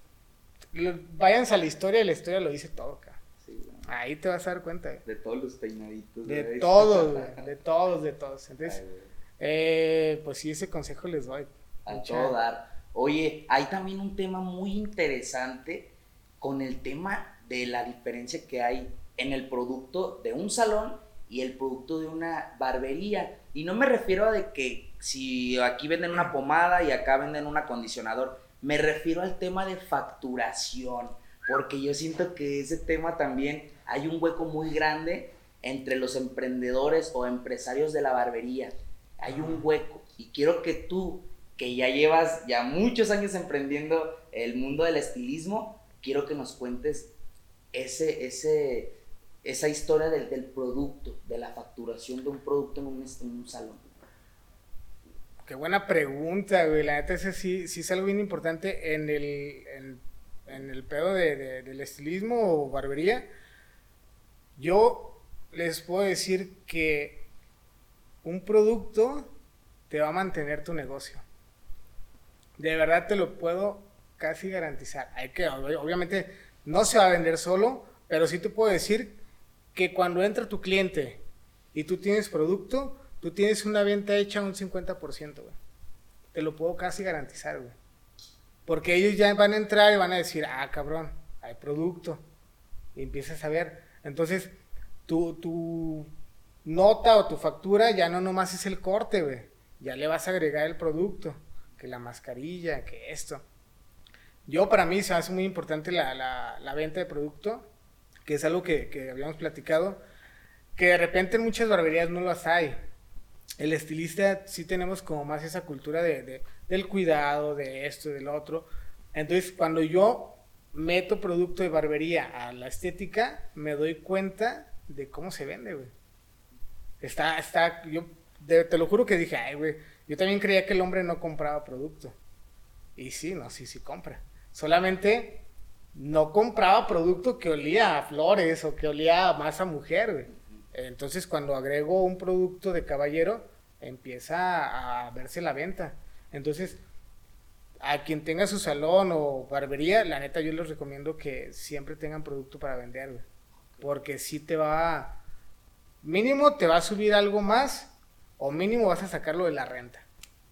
váyanse a la historia y la historia lo dice todo. Sí, güey. Ahí te vas a dar cuenta. güey. De todos los peinaditos. De todos, güey, de todos, de todos. Entonces, Ay, eh, pues sí, ese consejo les doy. A todo dar. Oye, hay también un tema muy interesante con el tema de la diferencia que hay en el producto de un salón y el producto de una barbería. Y no me refiero a de que si aquí venden una pomada y acá venden un acondicionador, me refiero al tema de facturación, porque yo siento que ese tema también hay un hueco muy grande entre los emprendedores o empresarios de la barbería. Hay un hueco y quiero que tú, que ya llevas ya muchos años emprendiendo el mundo del estilismo, quiero que nos cuentes ese, ese, esa historia del, del producto, de la facturación de un producto en un, en un salón. Qué buena pregunta, güey. La neta, ese sí, sí es algo bien importante en el, en, el pedo de, de- del estilismo o barbería. Yo les puedo decir que un producto te va a mantener tu negocio. De verdad te lo puedo casi garantizar. Hay que, ob- obviamente, no se va a vender solo, pero sí te puedo decir que cuando entra tu cliente y tú tienes producto, tú tienes una venta hecha un 50%, güey. Te lo puedo casi garantizar, güey. Porque ellos ya van a entrar y van a decir, ah, cabrón, hay producto. Y empiezas a ver. Entonces, tu, tu nota o tu factura ya no nomás es el corte, güey. Ya le vas a agregar el producto, que la mascarilla, que esto. Yo, para mí, se hace muy importante la, la- la venta de producto, que es algo que, que habíamos platicado, que de repente en muchas barberías no las hay. El estilista sí tenemos como más esa cultura de, de- del cuidado, de esto, del otro. Entonces, cuando yo meto producto de barbería a la estética, me doy cuenta de cómo se vende, güey. Está, está, yo te lo juro que dije, ay, güey, yo también creía que el hombre no compraba producto. Y sí, no, sí, sí compra. Solamente no compraba producto que olía a flores o que olía más a mujer, güey. Entonces, cuando agrego un producto de caballero, empieza a verse la venta. Entonces, a quien tenga su salón o barbería, la neta yo les recomiendo que siempre tengan producto para vender, güey. Porque si te va, mínimo te va a subir algo más o mínimo vas a sacarlo de la renta.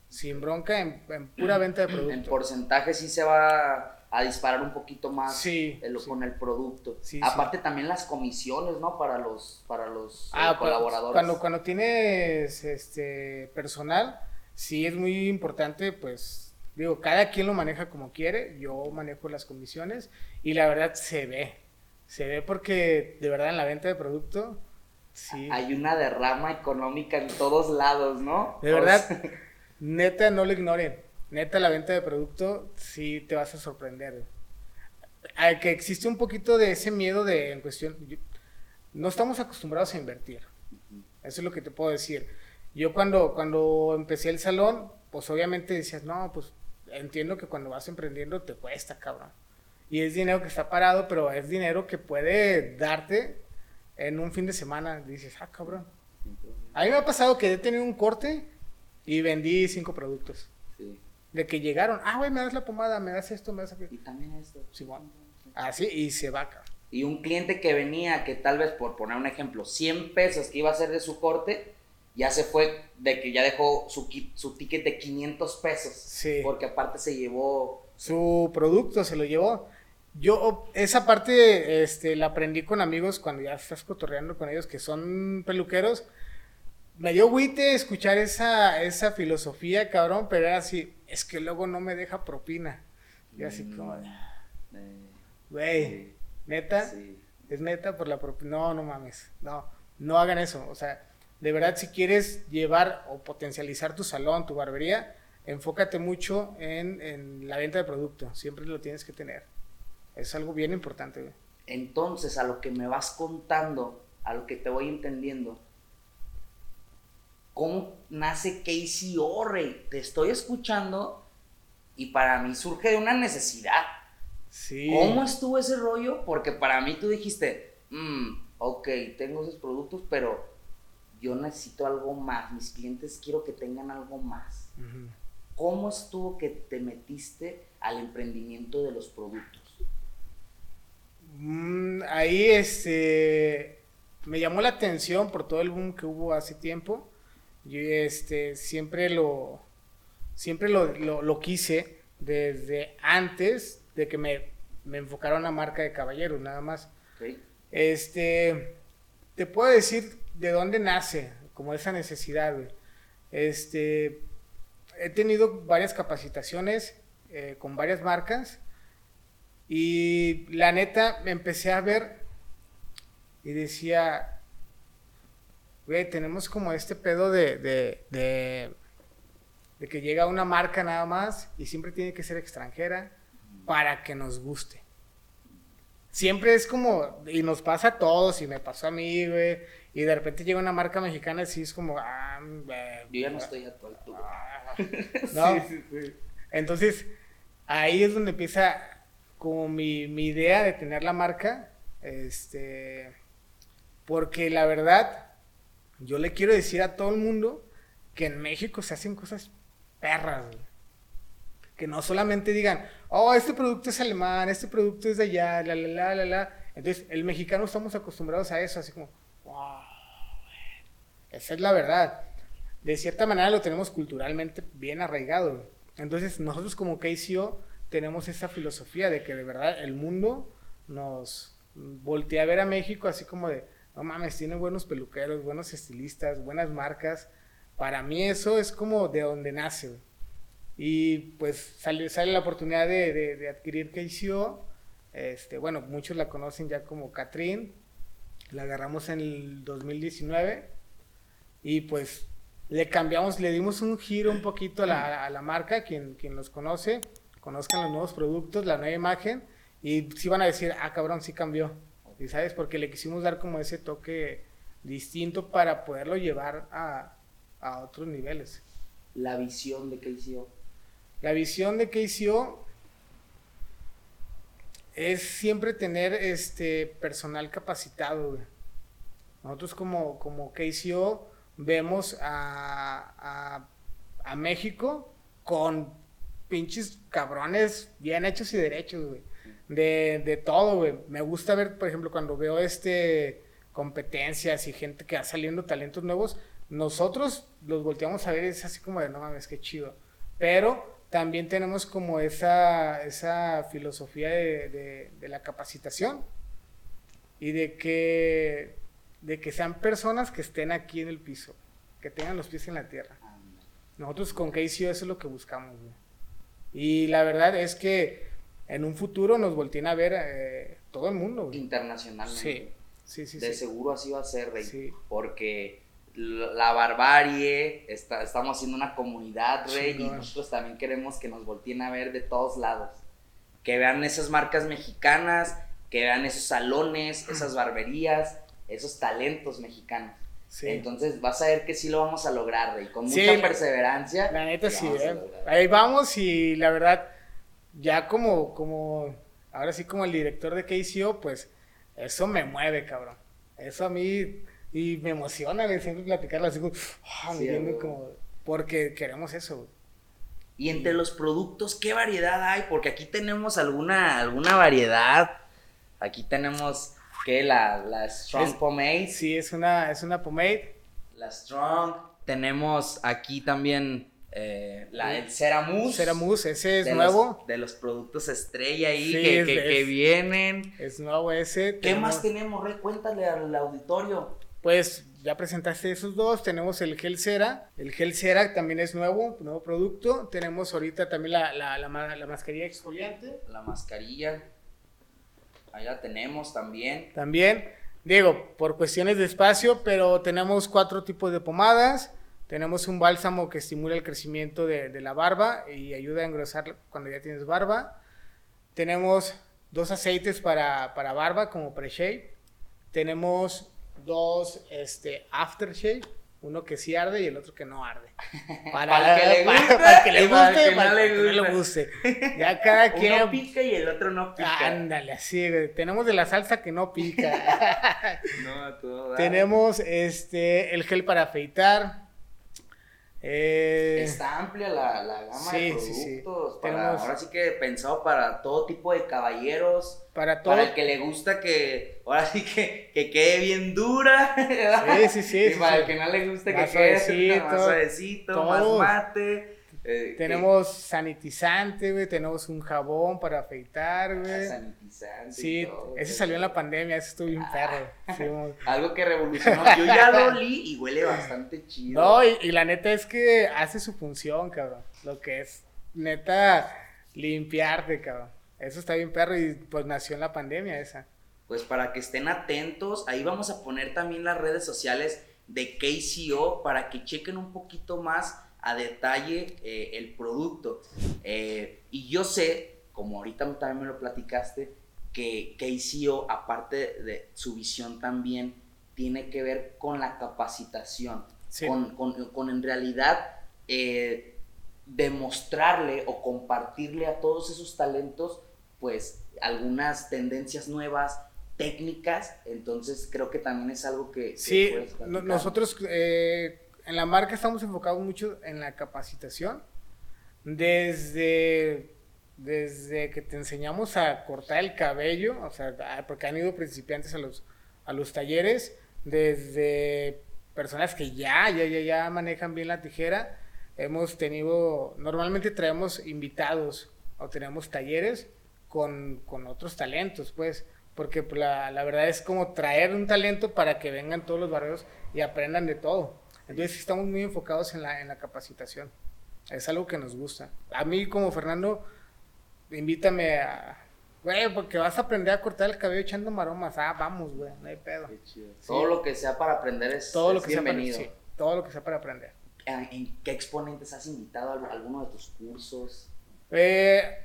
Sin bronca en, en pura venta de producto. En porcentaje sí se va a disparar un poquito más Sí, el- sí. con el producto. Sí, Aparte también las comisiones, ¿no? Para los, para los eh, Ah, colaboradores. Cuando, cuando tienes este personal, sí es muy importante, pues, digo, cada quien lo maneja como quiere, yo manejo las comisiones y la verdad se ve, se ve porque de verdad en la venta de producto, sí, Hay una derrama económica en todos lados, ¿no? de verdad, neta, no lo ignoren, neta la venta de producto, sí te vas a sorprender. Ah, que existe un poquito de ese miedo de, en cuestión, no estamos acostumbrados a invertir. Eso es lo que te puedo decir. Yo cuando, cuando empecé el salón, pues obviamente decías, no, pues entiendo que cuando vas emprendiendo te cuesta, cabrón. Y es dinero que está parado, pero es dinero que puede darte en un fin de semana. Dices, ah, cabrón. A mí me ha pasado que he tenido un corte y vendí cinco productos. Sí. De que llegaron, ah, güey, me das la pomada, me das esto, me das aquello. Y también esto. Simón. Así, y se va, cabrón. Y un cliente que venía, que tal vez por poner un ejemplo, 100 pesos que iba a ser de su corte, ya se fue de que ya dejó su, su ticket de 500 pesos. Sí. Porque aparte se llevó. su producto se lo llevó. Yo esa parte este, la aprendí con amigos cuando ya estás cotorreando con ellos que son peluqueros. Me dio güite escuchar esa, esa filosofía, cabrón, pero era así, es que luego no me deja propina. Y así como, de, eh, güey, sí, neta, sí. es neta por la propina. No, no mames, no, no hagan eso. O sea, de verdad, si quieres llevar o potencializar tu salón, tu barbería, enfócate mucho en, en la venta de producto. Siempre lo tienes que tener. Es algo bien importante, güey. Entonces, a lo que me vas contando, a lo que te voy entendiendo, ¿cómo nace KCO, Rey? Te estoy escuchando y para mí surge de una necesidad. Sí. ¿Cómo estuvo ese rollo? Porque para mí tú dijiste, "Mm, ok, tengo esos productos, pero yo necesito algo más. Mis clientes quiero que tengan algo más. ¿Cómo estuvo que te metiste al emprendimiento de los productos? Mm, ahí este me llamó la atención por todo el boom que hubo hace tiempo. Yo este siempre lo siempre lo, lo- lo quise desde antes de que me, me enfocara una marca de caballeros, nada más. Este, te puedo decir de dónde nace como esa necesidad, güey. Este, he tenido varias capacitaciones eh, con varias marcas y la neta me empecé a ver y decía, güey, tenemos como este pedo de, de, de, de que llega una marca nada más y siempre tiene que ser extranjera para que nos guste siempre es como, y nos pasa a todos, y me pasó a mí, güey, y de repente llega una marca mexicana y sí es como, ah, güey, Yo ya no estoy a tu altura. ah, ¿no? Entonces, ahí es donde empieza como mi, mi idea de tener la marca, este, porque la verdad, yo le quiero decir a todo el mundo que en México se hacen cosas perras, güey. Que no solamente digan, oh, este producto es alemán, este producto es de allá, la, la, la, la, la. Entonces, el mexicano estamos acostumbrados a eso, así como, wow, güey". esa es la verdad. De cierta manera lo tenemos culturalmente bien arraigado. güey. Entonces, nosotros como KCO tenemos esa filosofía de que de verdad el mundo nos voltea a ver a México así como de, no mames, tienen buenos peluqueros, buenos estilistas, buenas marcas. Para mí eso es como de donde nace. Y pues sale, sale la oportunidad de, adquirir KCO. Este, bueno, muchos la conocen ya como Catrín. La agarramos en el 2019. Y pues le cambiamos, le dimos un giro un poquito a la, marca. Quien, los conoce, conozcan los nuevos productos, la nueva imagen. Y sí van a decir, ah, cabrón, sí cambió. ¿Y sabes? Porque le quisimos dar como ese toque distinto para poderlo llevar a, a otros niveles. La visión de KCO. La visión de KCO es siempre tener este personal capacitado. güey. Nosotros como, como KCO vemos a, a- a México con pinches cabrones bien hechos y derechos, güey. De, de todo, güey. Me gusta ver, por ejemplo, cuando veo este competencias y gente que va saliendo talentos nuevos, nosotros los volteamos a ver y es así como de no mames, qué chido. Pero también tenemos como esa, esa filosofía de, de- de la capacitación y de que, de que sean personas que estén aquí en el piso, que tengan los pies en la tierra. Nosotros con KCO eso es lo que buscamos. güey. Y la verdad es que en un futuro nos volteen a ver eh, todo el mundo. güey. Internacionalmente. Sí, sí, sí. de sí. seguro así va a ser, Rey. Sí. Porque la barbarie, está, estamos haciendo una comunidad, Rey, y nosotros también queremos que nos volteen a ver de todos lados. Que vean esas marcas mexicanas, que vean esos salones, esas barberías, esos talentos mexicanos. Sí. Entonces vas a ver que sí lo vamos a lograr, Rey. Con mucha perseverancia. La neta sí, vamos eh. Ahí vamos y la verdad, ya como, como, ahora sí como el director de KCO, pues eso me mueve, cabrón. Eso a mí, y me emociona, güey, siempre platicarlo así como, ah, Sí, como, porque queremos eso, güey. Y entre los productos, ¿qué variedad hay? Porque aquí tenemos alguna, alguna variedad. Aquí tenemos, ¿qué? La, la Strong Es- Pomade. Sí, es una, es una pomade. La Strong. Tenemos aquí también eh, la, el Ceramus. Ceramus, ese es de nuevo. Los, de los productos estrella ahí Sí, que, es- que- que es- vienen. Es nuevo ese. ¿Qué más tenemos? Rey? Cuéntale al auditorio. Pues ya presentaste esos dos. Tenemos el gel cera. El gel cera también es nuevo, nuevo producto. Tenemos ahorita también la, la, la, la mascarilla exfoliante. La mascarilla. Ahí la tenemos también. También, digo, por cuestiones de espacio, pero tenemos cuatro tipos de pomadas. Tenemos un bálsamo que estimula el crecimiento de, de la barba y ayuda a engrosar cuando ya tienes barba. Tenemos dos aceites para, para barba como pre-shave. Tenemos dos este, aftershave, uno que sí arde y el otro que no arde. Para el que le guste para el que le para guste, para el que no le guste. Ya cada quien. Uno pica y el otro no pica. Ándale, así. Tenemos de la salsa que no pica. No, todo. Tenemos este el gel para afeitar. Eh, Está amplia la, la gama de sí, sí, sí. productos. para- Tenemos- ahora sí que pensado para todo tipo de caballeros. para todo. Para el que le gusta que, ahora sí que, que quede bien dura. ¿verdad? Sí, sí, sí, Y para el que no le guste que quede suavecito, más suavecito, más mate. Eh, Tenemos sanitizante, güey. Tenemos un jabón para afeitar, que- güey. sanitizante. Sí, todo, ese salió en la pandemia, ese estuvo bien perro. Sí, mo- Algo que revolucionó. Yo ya lo olí y huele bastante chido. No, y, y la neta es que hace su función, cabrón. Lo que es, neta, limpiarte, cabrón. Eso está bien perro y pues nació en la pandemia esa. Pues para que estén atentos, ahí vamos a poner también las redes sociales de KCO para que chequen un poquito más a detalle eh, el producto. Eh, y yo sé, como ahorita también me lo platicaste, que KCO, aparte de su visión también, tiene que ver con la capacitación, Sí. con, con- con en realidad eh, demostrarle o compartirle a todos esos talentos, pues algunas tendencias nuevas, técnicas, entonces creo que también es algo que... que Sí, platicar. nosotros eh, en la marca estamos enfocados mucho en la capacitación. Desde, desde que te enseñamos a cortar el cabello, o sea, porque han ido principiantes a los, a los talleres, desde personas que ya, ya, ya, ya manejan bien la tijera. Hemos tenido, normalmente traemos invitados o tenemos talleres con, con otros talentos, pues, porque la, la verdad es como traer un talento para que vengan todos los barrios y aprendan de todo. Entonces sí estamos muy enfocados en la, en la capacitación. Es algo que nos gusta. A mí como Fernando, invítame a... Güey, porque vas a aprender a cortar el cabello echando maromas. Ah, vamos, güey, no hay pedo. Qué chido. Todo lo que sea para aprender es, Todo lo es que sea para, bienvenido. sí, todo lo que sea para aprender. ¿En en qué exponentes has invitado a alguno de tus cursos? Eh,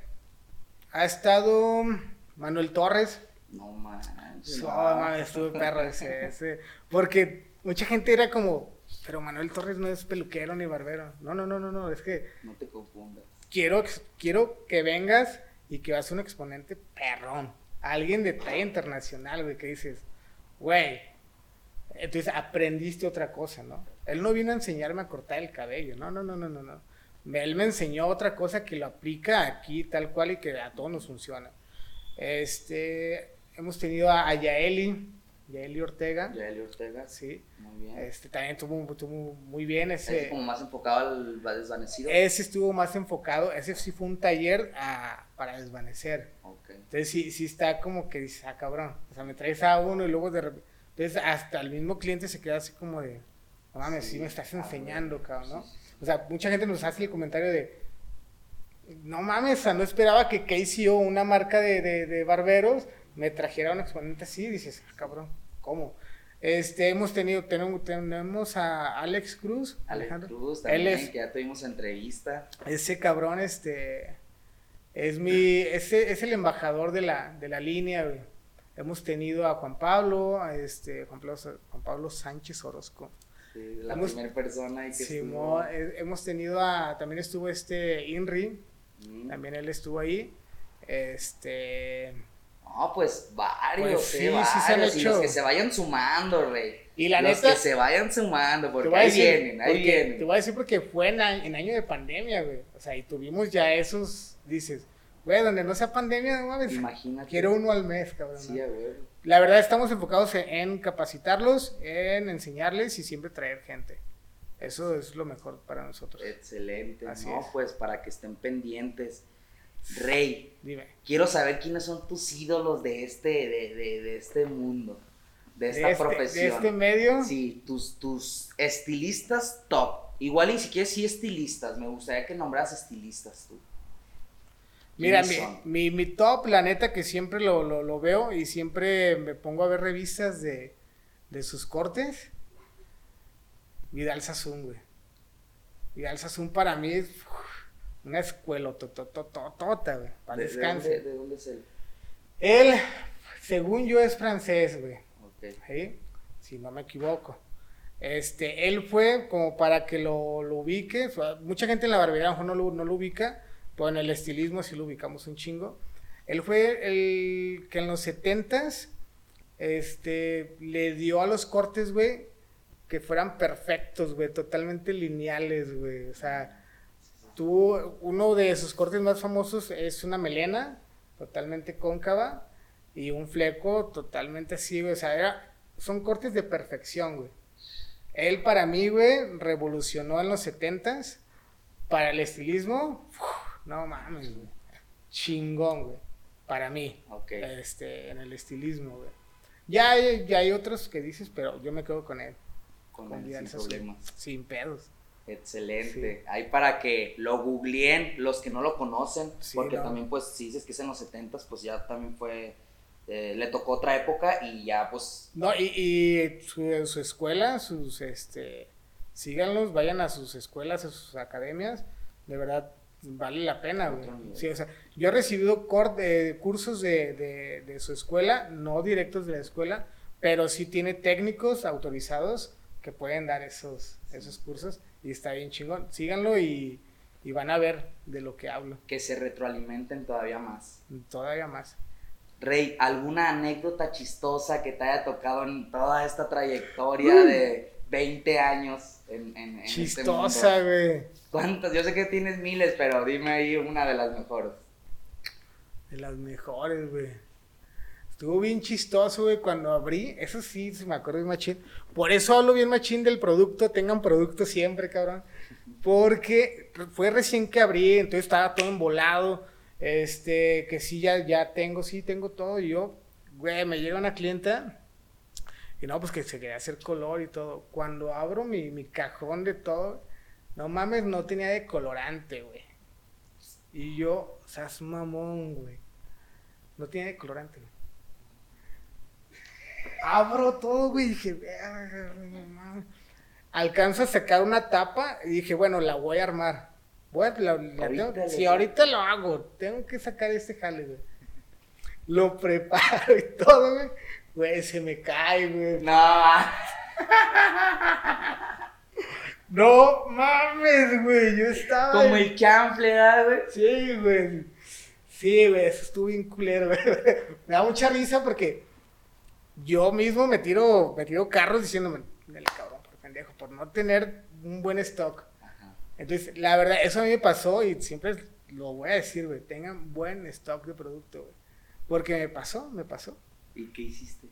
ha estado Manuel Torres. No manches. No, mames, estuvo perro ese, ese. Porque mucha gente era como, pero Manuel Torres no es peluquero ni barbero. No, no, no, no, no, es que No te confundas. quiero, quiero que vengas y que vas a un exponente perrón. Alguien de talla internacional, güey, que dices, güey. Entonces aprendiste otra cosa, ¿no? Él no vino a enseñarme a cortar el cabello, no, no, no, no, no, no. Él me enseñó otra cosa que lo aplica aquí tal cual y que a todos nos funciona. Este, hemos tenido a, a Yaeli, Yaeli Ortega, Yaeli Ortega. sí. Muy bien. Este también estuvo muy bien Ese ese. como más enfocado al desvanecido. Ese estuvo más enfocado, ese sí fue un taller para desvanecer. Ok. Entonces sí, sí está como que dices, ah, cabrón. O sea, me traes a uno y luego de repente. Entonces hasta el mismo cliente se queda así como de, no mames, sí, Sí, me estás enseñando, cabrón, ¿no? sí, sí. O sea, mucha gente nos hace el comentario de, no mames, o sea, no esperaba que KCO, una marca de, de, de barberos, me trajera un exponente así. Dices, ah, cabrón, ¿cómo? Este, hemos tenido, tenemos, tenemos a Alex Cruz, Alex Alejandro. Cruz Él también, es- que ya tuvimos entrevista. ese cabrón, este, es mi, ese es el embajador de la, de la línea, güey. Hemos tenido a Juan Pablo, a este, Juan Pablo, Juan Pablo Sánchez Orozco. Sí, la Hemos- primera persona y que estuvo- eh, hemos tenido a, también estuvo este Inri, Mm. también él estuvo ahí. Este, No, pues varios, Pues eh, sí, sí se han varios. Y hecho. los que se vayan sumando, rey. y la los neta, que se vayan sumando, porque ahí decir, vienen, ahí vienen. te voy a decir porque fue en, en año de pandemia, güey. O sea, y tuvimos ya esos, dices, güey, donde no sea pandemia, no mames, Imagínate. quiero uno al mes, cabrón. Sí, ¿no? a ver. La verdad estamos enfocados en, en capacitarlos, en enseñarles y siempre traer gente. Eso es lo mejor para nosotros. Excelente. Así no, es. pues para que estén pendientes. Rey, Dime. quiero saber quiénes son tus ídolos de este, de, de, de este mundo, de esta de, este, profesión. de este medio, Sí, tus, tus estilistas top. Igual y si quieres sí estilistas, me gustaría que nombras estilistas tú. mira, mi, mi, mi top, la neta que siempre lo, lo, lo veo y siempre me pongo a ver revistas de, de sus cortes. Vidal Sassoon, güey. Vidal Sassoon para mí es uf, una escuela totototota, güey. Para ¿De, de descanse. dónde, de dónde es él? Él, según yo, es francés, güey. Ok. ¿sí? Si no me equivoco. Este, él fue como para que lo, lo ubique. mucha gente en la barbería a lo mejor no lo, no lo ubica, pero en el estilismo sí lo ubicamos un chingo. Él fue el que en los 70s este, le dio a los cortes, güey, que fueran perfectos, güey, totalmente lineales, güey. O sea, tú, uno de sus cortes más famosos es una melena totalmente cóncava y un fleco totalmente así, güey. O sea, era- son cortes de perfección, güey. Él para mí, güey, revolucionó en los 70s para el estilismo. uf, no mames, güey. Chingón, güey. Para mí. Ok. Este, en el estilismo, güey. Ya hay, ya hay otros que dices, pero yo me quedo con él. Con Con él, sin problemas. Sin pedos. Excelente. Ahí para que lo googleen los que no lo conocen, Sí, porque no. también pues si dices que es en los 70 pues ya también fue, eh, le tocó otra época y ya pues No, y, y su, su escuela, sus, este, síganlos, vayan a sus escuelas, a sus academias, de verdad, vale la pena, güey. Sí, o sea, yo he recibido cor- eh, cursos de, de, de su escuela, no directos de la escuela, pero sí tiene técnicos autorizados que pueden dar esos, esos cursos y está bien chingón. Síganlo y, y van a ver de lo que hablo, que se retroalimenten todavía más. todavía más. Rey, ¿alguna anécdota chistosa que te haya tocado en toda esta trayectoria de 20 años en, en, en este Chistosa, güey. ¿Cuántas? Yo sé que tienes miles, pero dime ahí una de las mejores. De las mejores, güey. Estuvo bien chistoso, güey, cuando abrí. Eso sí, se me acuerdo bien machín. Por eso hablo bien machín del producto. Tengan producto siempre, cabrón. Porque fue recién que abrí, entonces estaba todo embolado. Este, que sí, ya, ya tengo, sí, tengo todo. Y yo, güey, me llega una clienta. Y no, pues que se quería hacer color y todo. Cuando abro mi, mi cajón de todo, no mames, no tenía de colorante, güey. Y yo, o sea, es mamón, güey. No tiene colorante, güey. Abro todo, güey, y dije, "Verga, no mames". Alcanzo a sacar una tapa y dije, bueno, la voy a armar. Voy a- la- la Ahorita tengo- sí, ahorita lo hago. Tengo que sacar este jale, güey. Lo preparo y todo, güey. Güey, se me cae, güey. No, No mames, güey. Yo estaba. como el chanfle, ¿verdad, güey. Sí, güey. Sí, güey, eso estuvo bien culero, güey. Me da mucha risa porque yo mismo me tiro, me tiro carros diciéndome, dale cabrón, por pendejo, por no tener un buen stock. Ajá. Entonces, la verdad, eso a mí me pasó y siempre lo voy a decir, güey, tengan buen stock de producto, güey. Porque me pasó, me pasó. ¿Y qué hiciste?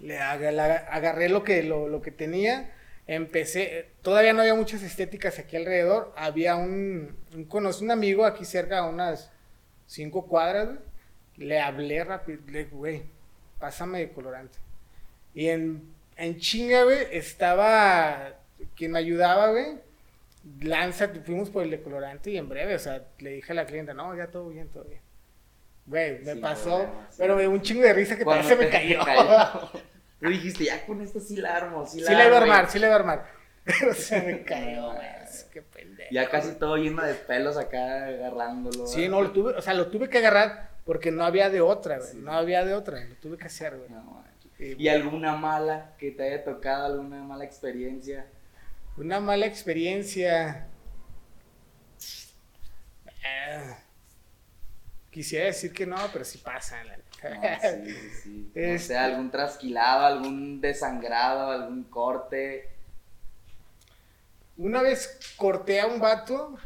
Le agarré lo que, lo, lo que tenía, empecé, todavía no había muchas estéticas aquí alrededor, había un, un, amigo aquí cerca, a unas cinco cuadras, güey, le hablé rápido, le dije, güey, pásame de colorante. Y en, en chinga, güey, estaba quien me ayudaba, güey, lanza, fuimos por el de colorante y en breve, o sea, le dije a la clienta, no, ya todo bien, todo bien. Güey, me pasó, sí. pero me dio un chingo de risa que también se me cayó. cayó. Tú dijiste, ya con esto sí la armo, sí la Sí le iba a armo", armar, sí le iba a armar. Pero se me cayó, güey. Qué pendejo. Ya casi todo lleno de pelos acá agarrándolo. Sí, no, lo tuve, o sea, lo tuve que agarrar porque no había de otra, güey. Sí. No había de otra, lo tuve que hacer, güey. No. Sí, ¿Y alguna mala que te haya tocado, alguna mala experiencia? Una mala experiencia. Ah, quisiera decir que no, pero sí pasa. la. No, sí. No Este- sé, algún trasquilado, algún desangrado, algún corte. Una vez corté a un vato,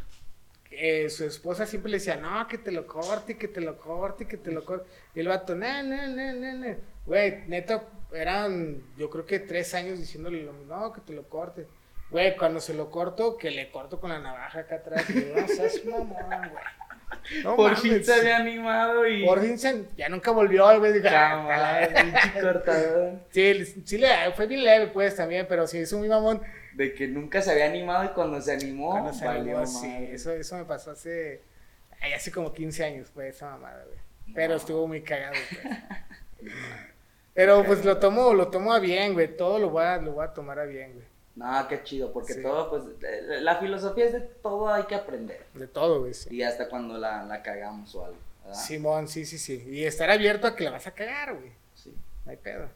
eh, su esposa siempre le decía, no, que te lo corte, que te lo corte, que te lo corte. Y el vato, no, no, no, no, no. Güey, neta, eran, yo creo que tres años diciéndole, no, que te lo corte. Güey, cuando se lo corto, que le corto con la navaja acá atrás. Y no seas mamón, güey. No Por mames. fin se había animado y. Por fin se- ya nunca volvió, güey. "Ah, Cámara, pinche cortador. Sí, sí le, fue bien leve, pues, también, pero sí, hizo muy mamón. De que nunca se había animado y cuando se animó, Cuando se valió animó, sí, eso, eso me pasó hace, ay, hace como 15 años, fue esa mamada, güey. Pero estuvo muy cagado, pues. Pero pues lo tomo, lo tomo a bien, güey, todo lo voy a, lo voy a tomar a bien, güey. No, qué chido, porque Sí. todo, pues, eh, la filosofía es de todo hay que aprender. De todo, güey, sí. Y hasta cuando la, la cagamos o algo. ¿verdad? Simón, sí, sí, sí. Y estar abierto a que la vas a cagar, güey. Sí. No hay pedo.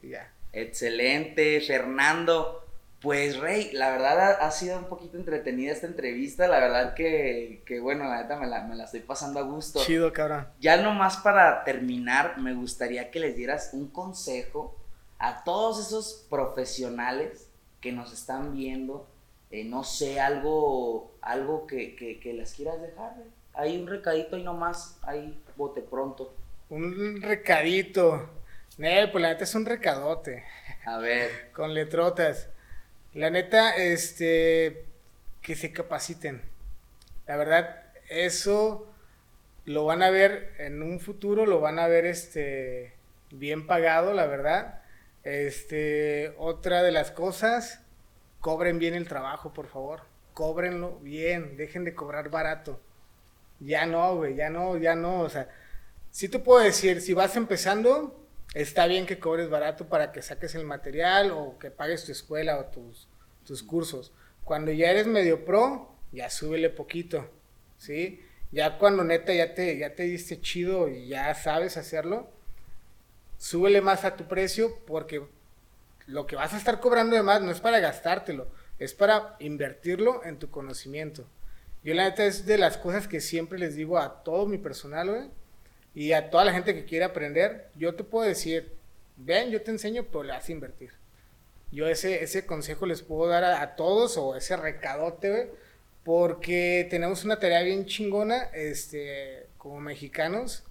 Y ya. Excelente, Fernando. Pues, Rey, la verdad ha, ha sido un poquito entretenida esta entrevista. La verdad que, que bueno, la neta me la, me la estoy pasando a gusto. Chido, cabrón. Ya nomás para terminar, me gustaría que les dieras un consejo a todos esos profesionales que nos están viendo. Eh, no sé, algo, algo que, que, que les quieras dejar. Rey. Hay un recadito ahí nomás, ahí bote pronto. Un recadito. Ne, pues la neta es un recadote. A ver, Con letrotas. La neta, este. Que se capaciten. La verdad, eso lo van a ver en un futuro, lo van a ver este. Bien pagado, la verdad. Este. Otra de las cosas. Cobren bien el trabajo, por favor. Cóbrenlo bien. Dejen de cobrar barato. Ya no, güey, ya no, ya no. O sea, sí te puedo decir, si vas empezando, está bien que cobres barato para que saques el material o que pagues tu escuela o tus, tus cursos. Cuando ya eres medio pro, ya súbele poquito, ¿sí? Ya cuando neta ya te, ya te diste chido y ya sabes hacerlo, súbele más a tu precio porque lo que vas a estar cobrando de más no es para gastártelo, es para invertirlo en tu conocimiento. Yo la neta es de las cosas que siempre les digo a todo mi personal, güey, y a toda la gente que quiere aprender, yo te puedo decir, ven, yo te enseño, pero le vas a invertir. Yo ese, ese consejo les puedo dar a, todos, o ese recadote, porque tenemos una tarea bien chingona, este, como mexicanos,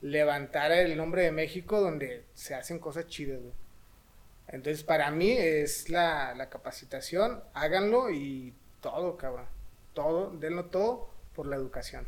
levantar el nombre de México donde se hacen cosas chidas. Entonces, para mí es la, la capacitación, háganlo y todo, cabrón. Todo, denlo todo por la educación.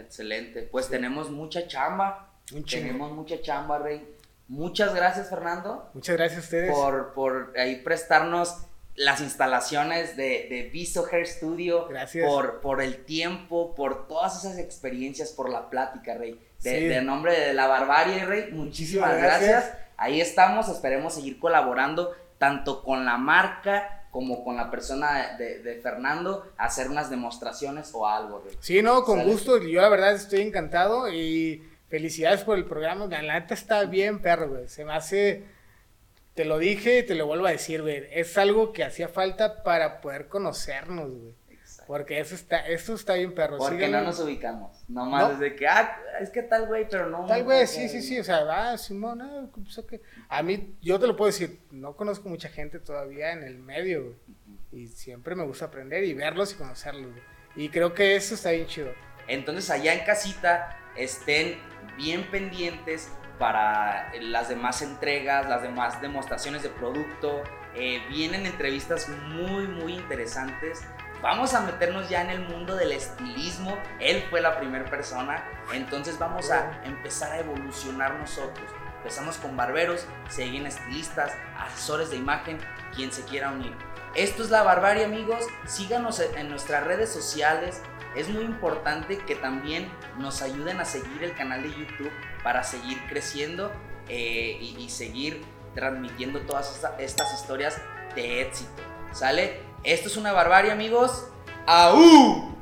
Excelente. Pues tenemos mucha chamba. Un. Tenemos mucha chamba, Rey. Muchas gracias, Fernando. Muchas gracias a ustedes. por, por ahí prestarnos las instalaciones de, de Viso Hair Studio. Gracias. Por, por el tiempo, por todas esas experiencias, por la plática, Rey. De, Sí. de nombre de la barbarie, Rey. Muchísimas gracias. gracias. Ahí estamos, esperemos seguir colaborando tanto con la marca como con la persona de, de Fernando, hacer unas demostraciones o algo, Rey. Sí, no, con Sale. gusto. Yo la verdad estoy encantado y felicidades por el programa. La neta está bien, perro, güey. Se me hace, te lo dije y te lo vuelvo a decir, güey. Es algo que hacía falta para poder conocernos, güey. Porque eso está, eso está bien, perro. Porque Síganme. no nos ubicamos. Nomás No. desde que, ah, es que tal güey, pero no. Tal güey, sí, sí, sí. O sea, va, Simón, ah, pues, ok. A mí, yo te lo puedo decir, no conozco mucha gente todavía en el medio, güey. Y siempre me gusta aprender y verlos y conocerlos, güey. Y creo que eso está bien chido. Entonces allá en casita estén bien pendientes para las demás entregas, las demás demostraciones de producto. Eh, vienen entrevistas muy, muy interesantes. Vamos a meternos ya en el mundo del estilismo. Él fue la primera persona. Entonces vamos a empezar a evolucionar nosotros. Empezamos con barberos, siguen estilistas, asesores de imagen, quien se quiera unir. Esto es la barbarie, amigos. Síganos en nuestras redes sociales. Es muy importante que también nos ayuden a seguir el canal de YouTube para seguir creciendo eh, y, seguir transmitiendo todas esta- estas historias de éxito. ¿Sale? Esto es una barbarie, amigos. ¡Aú!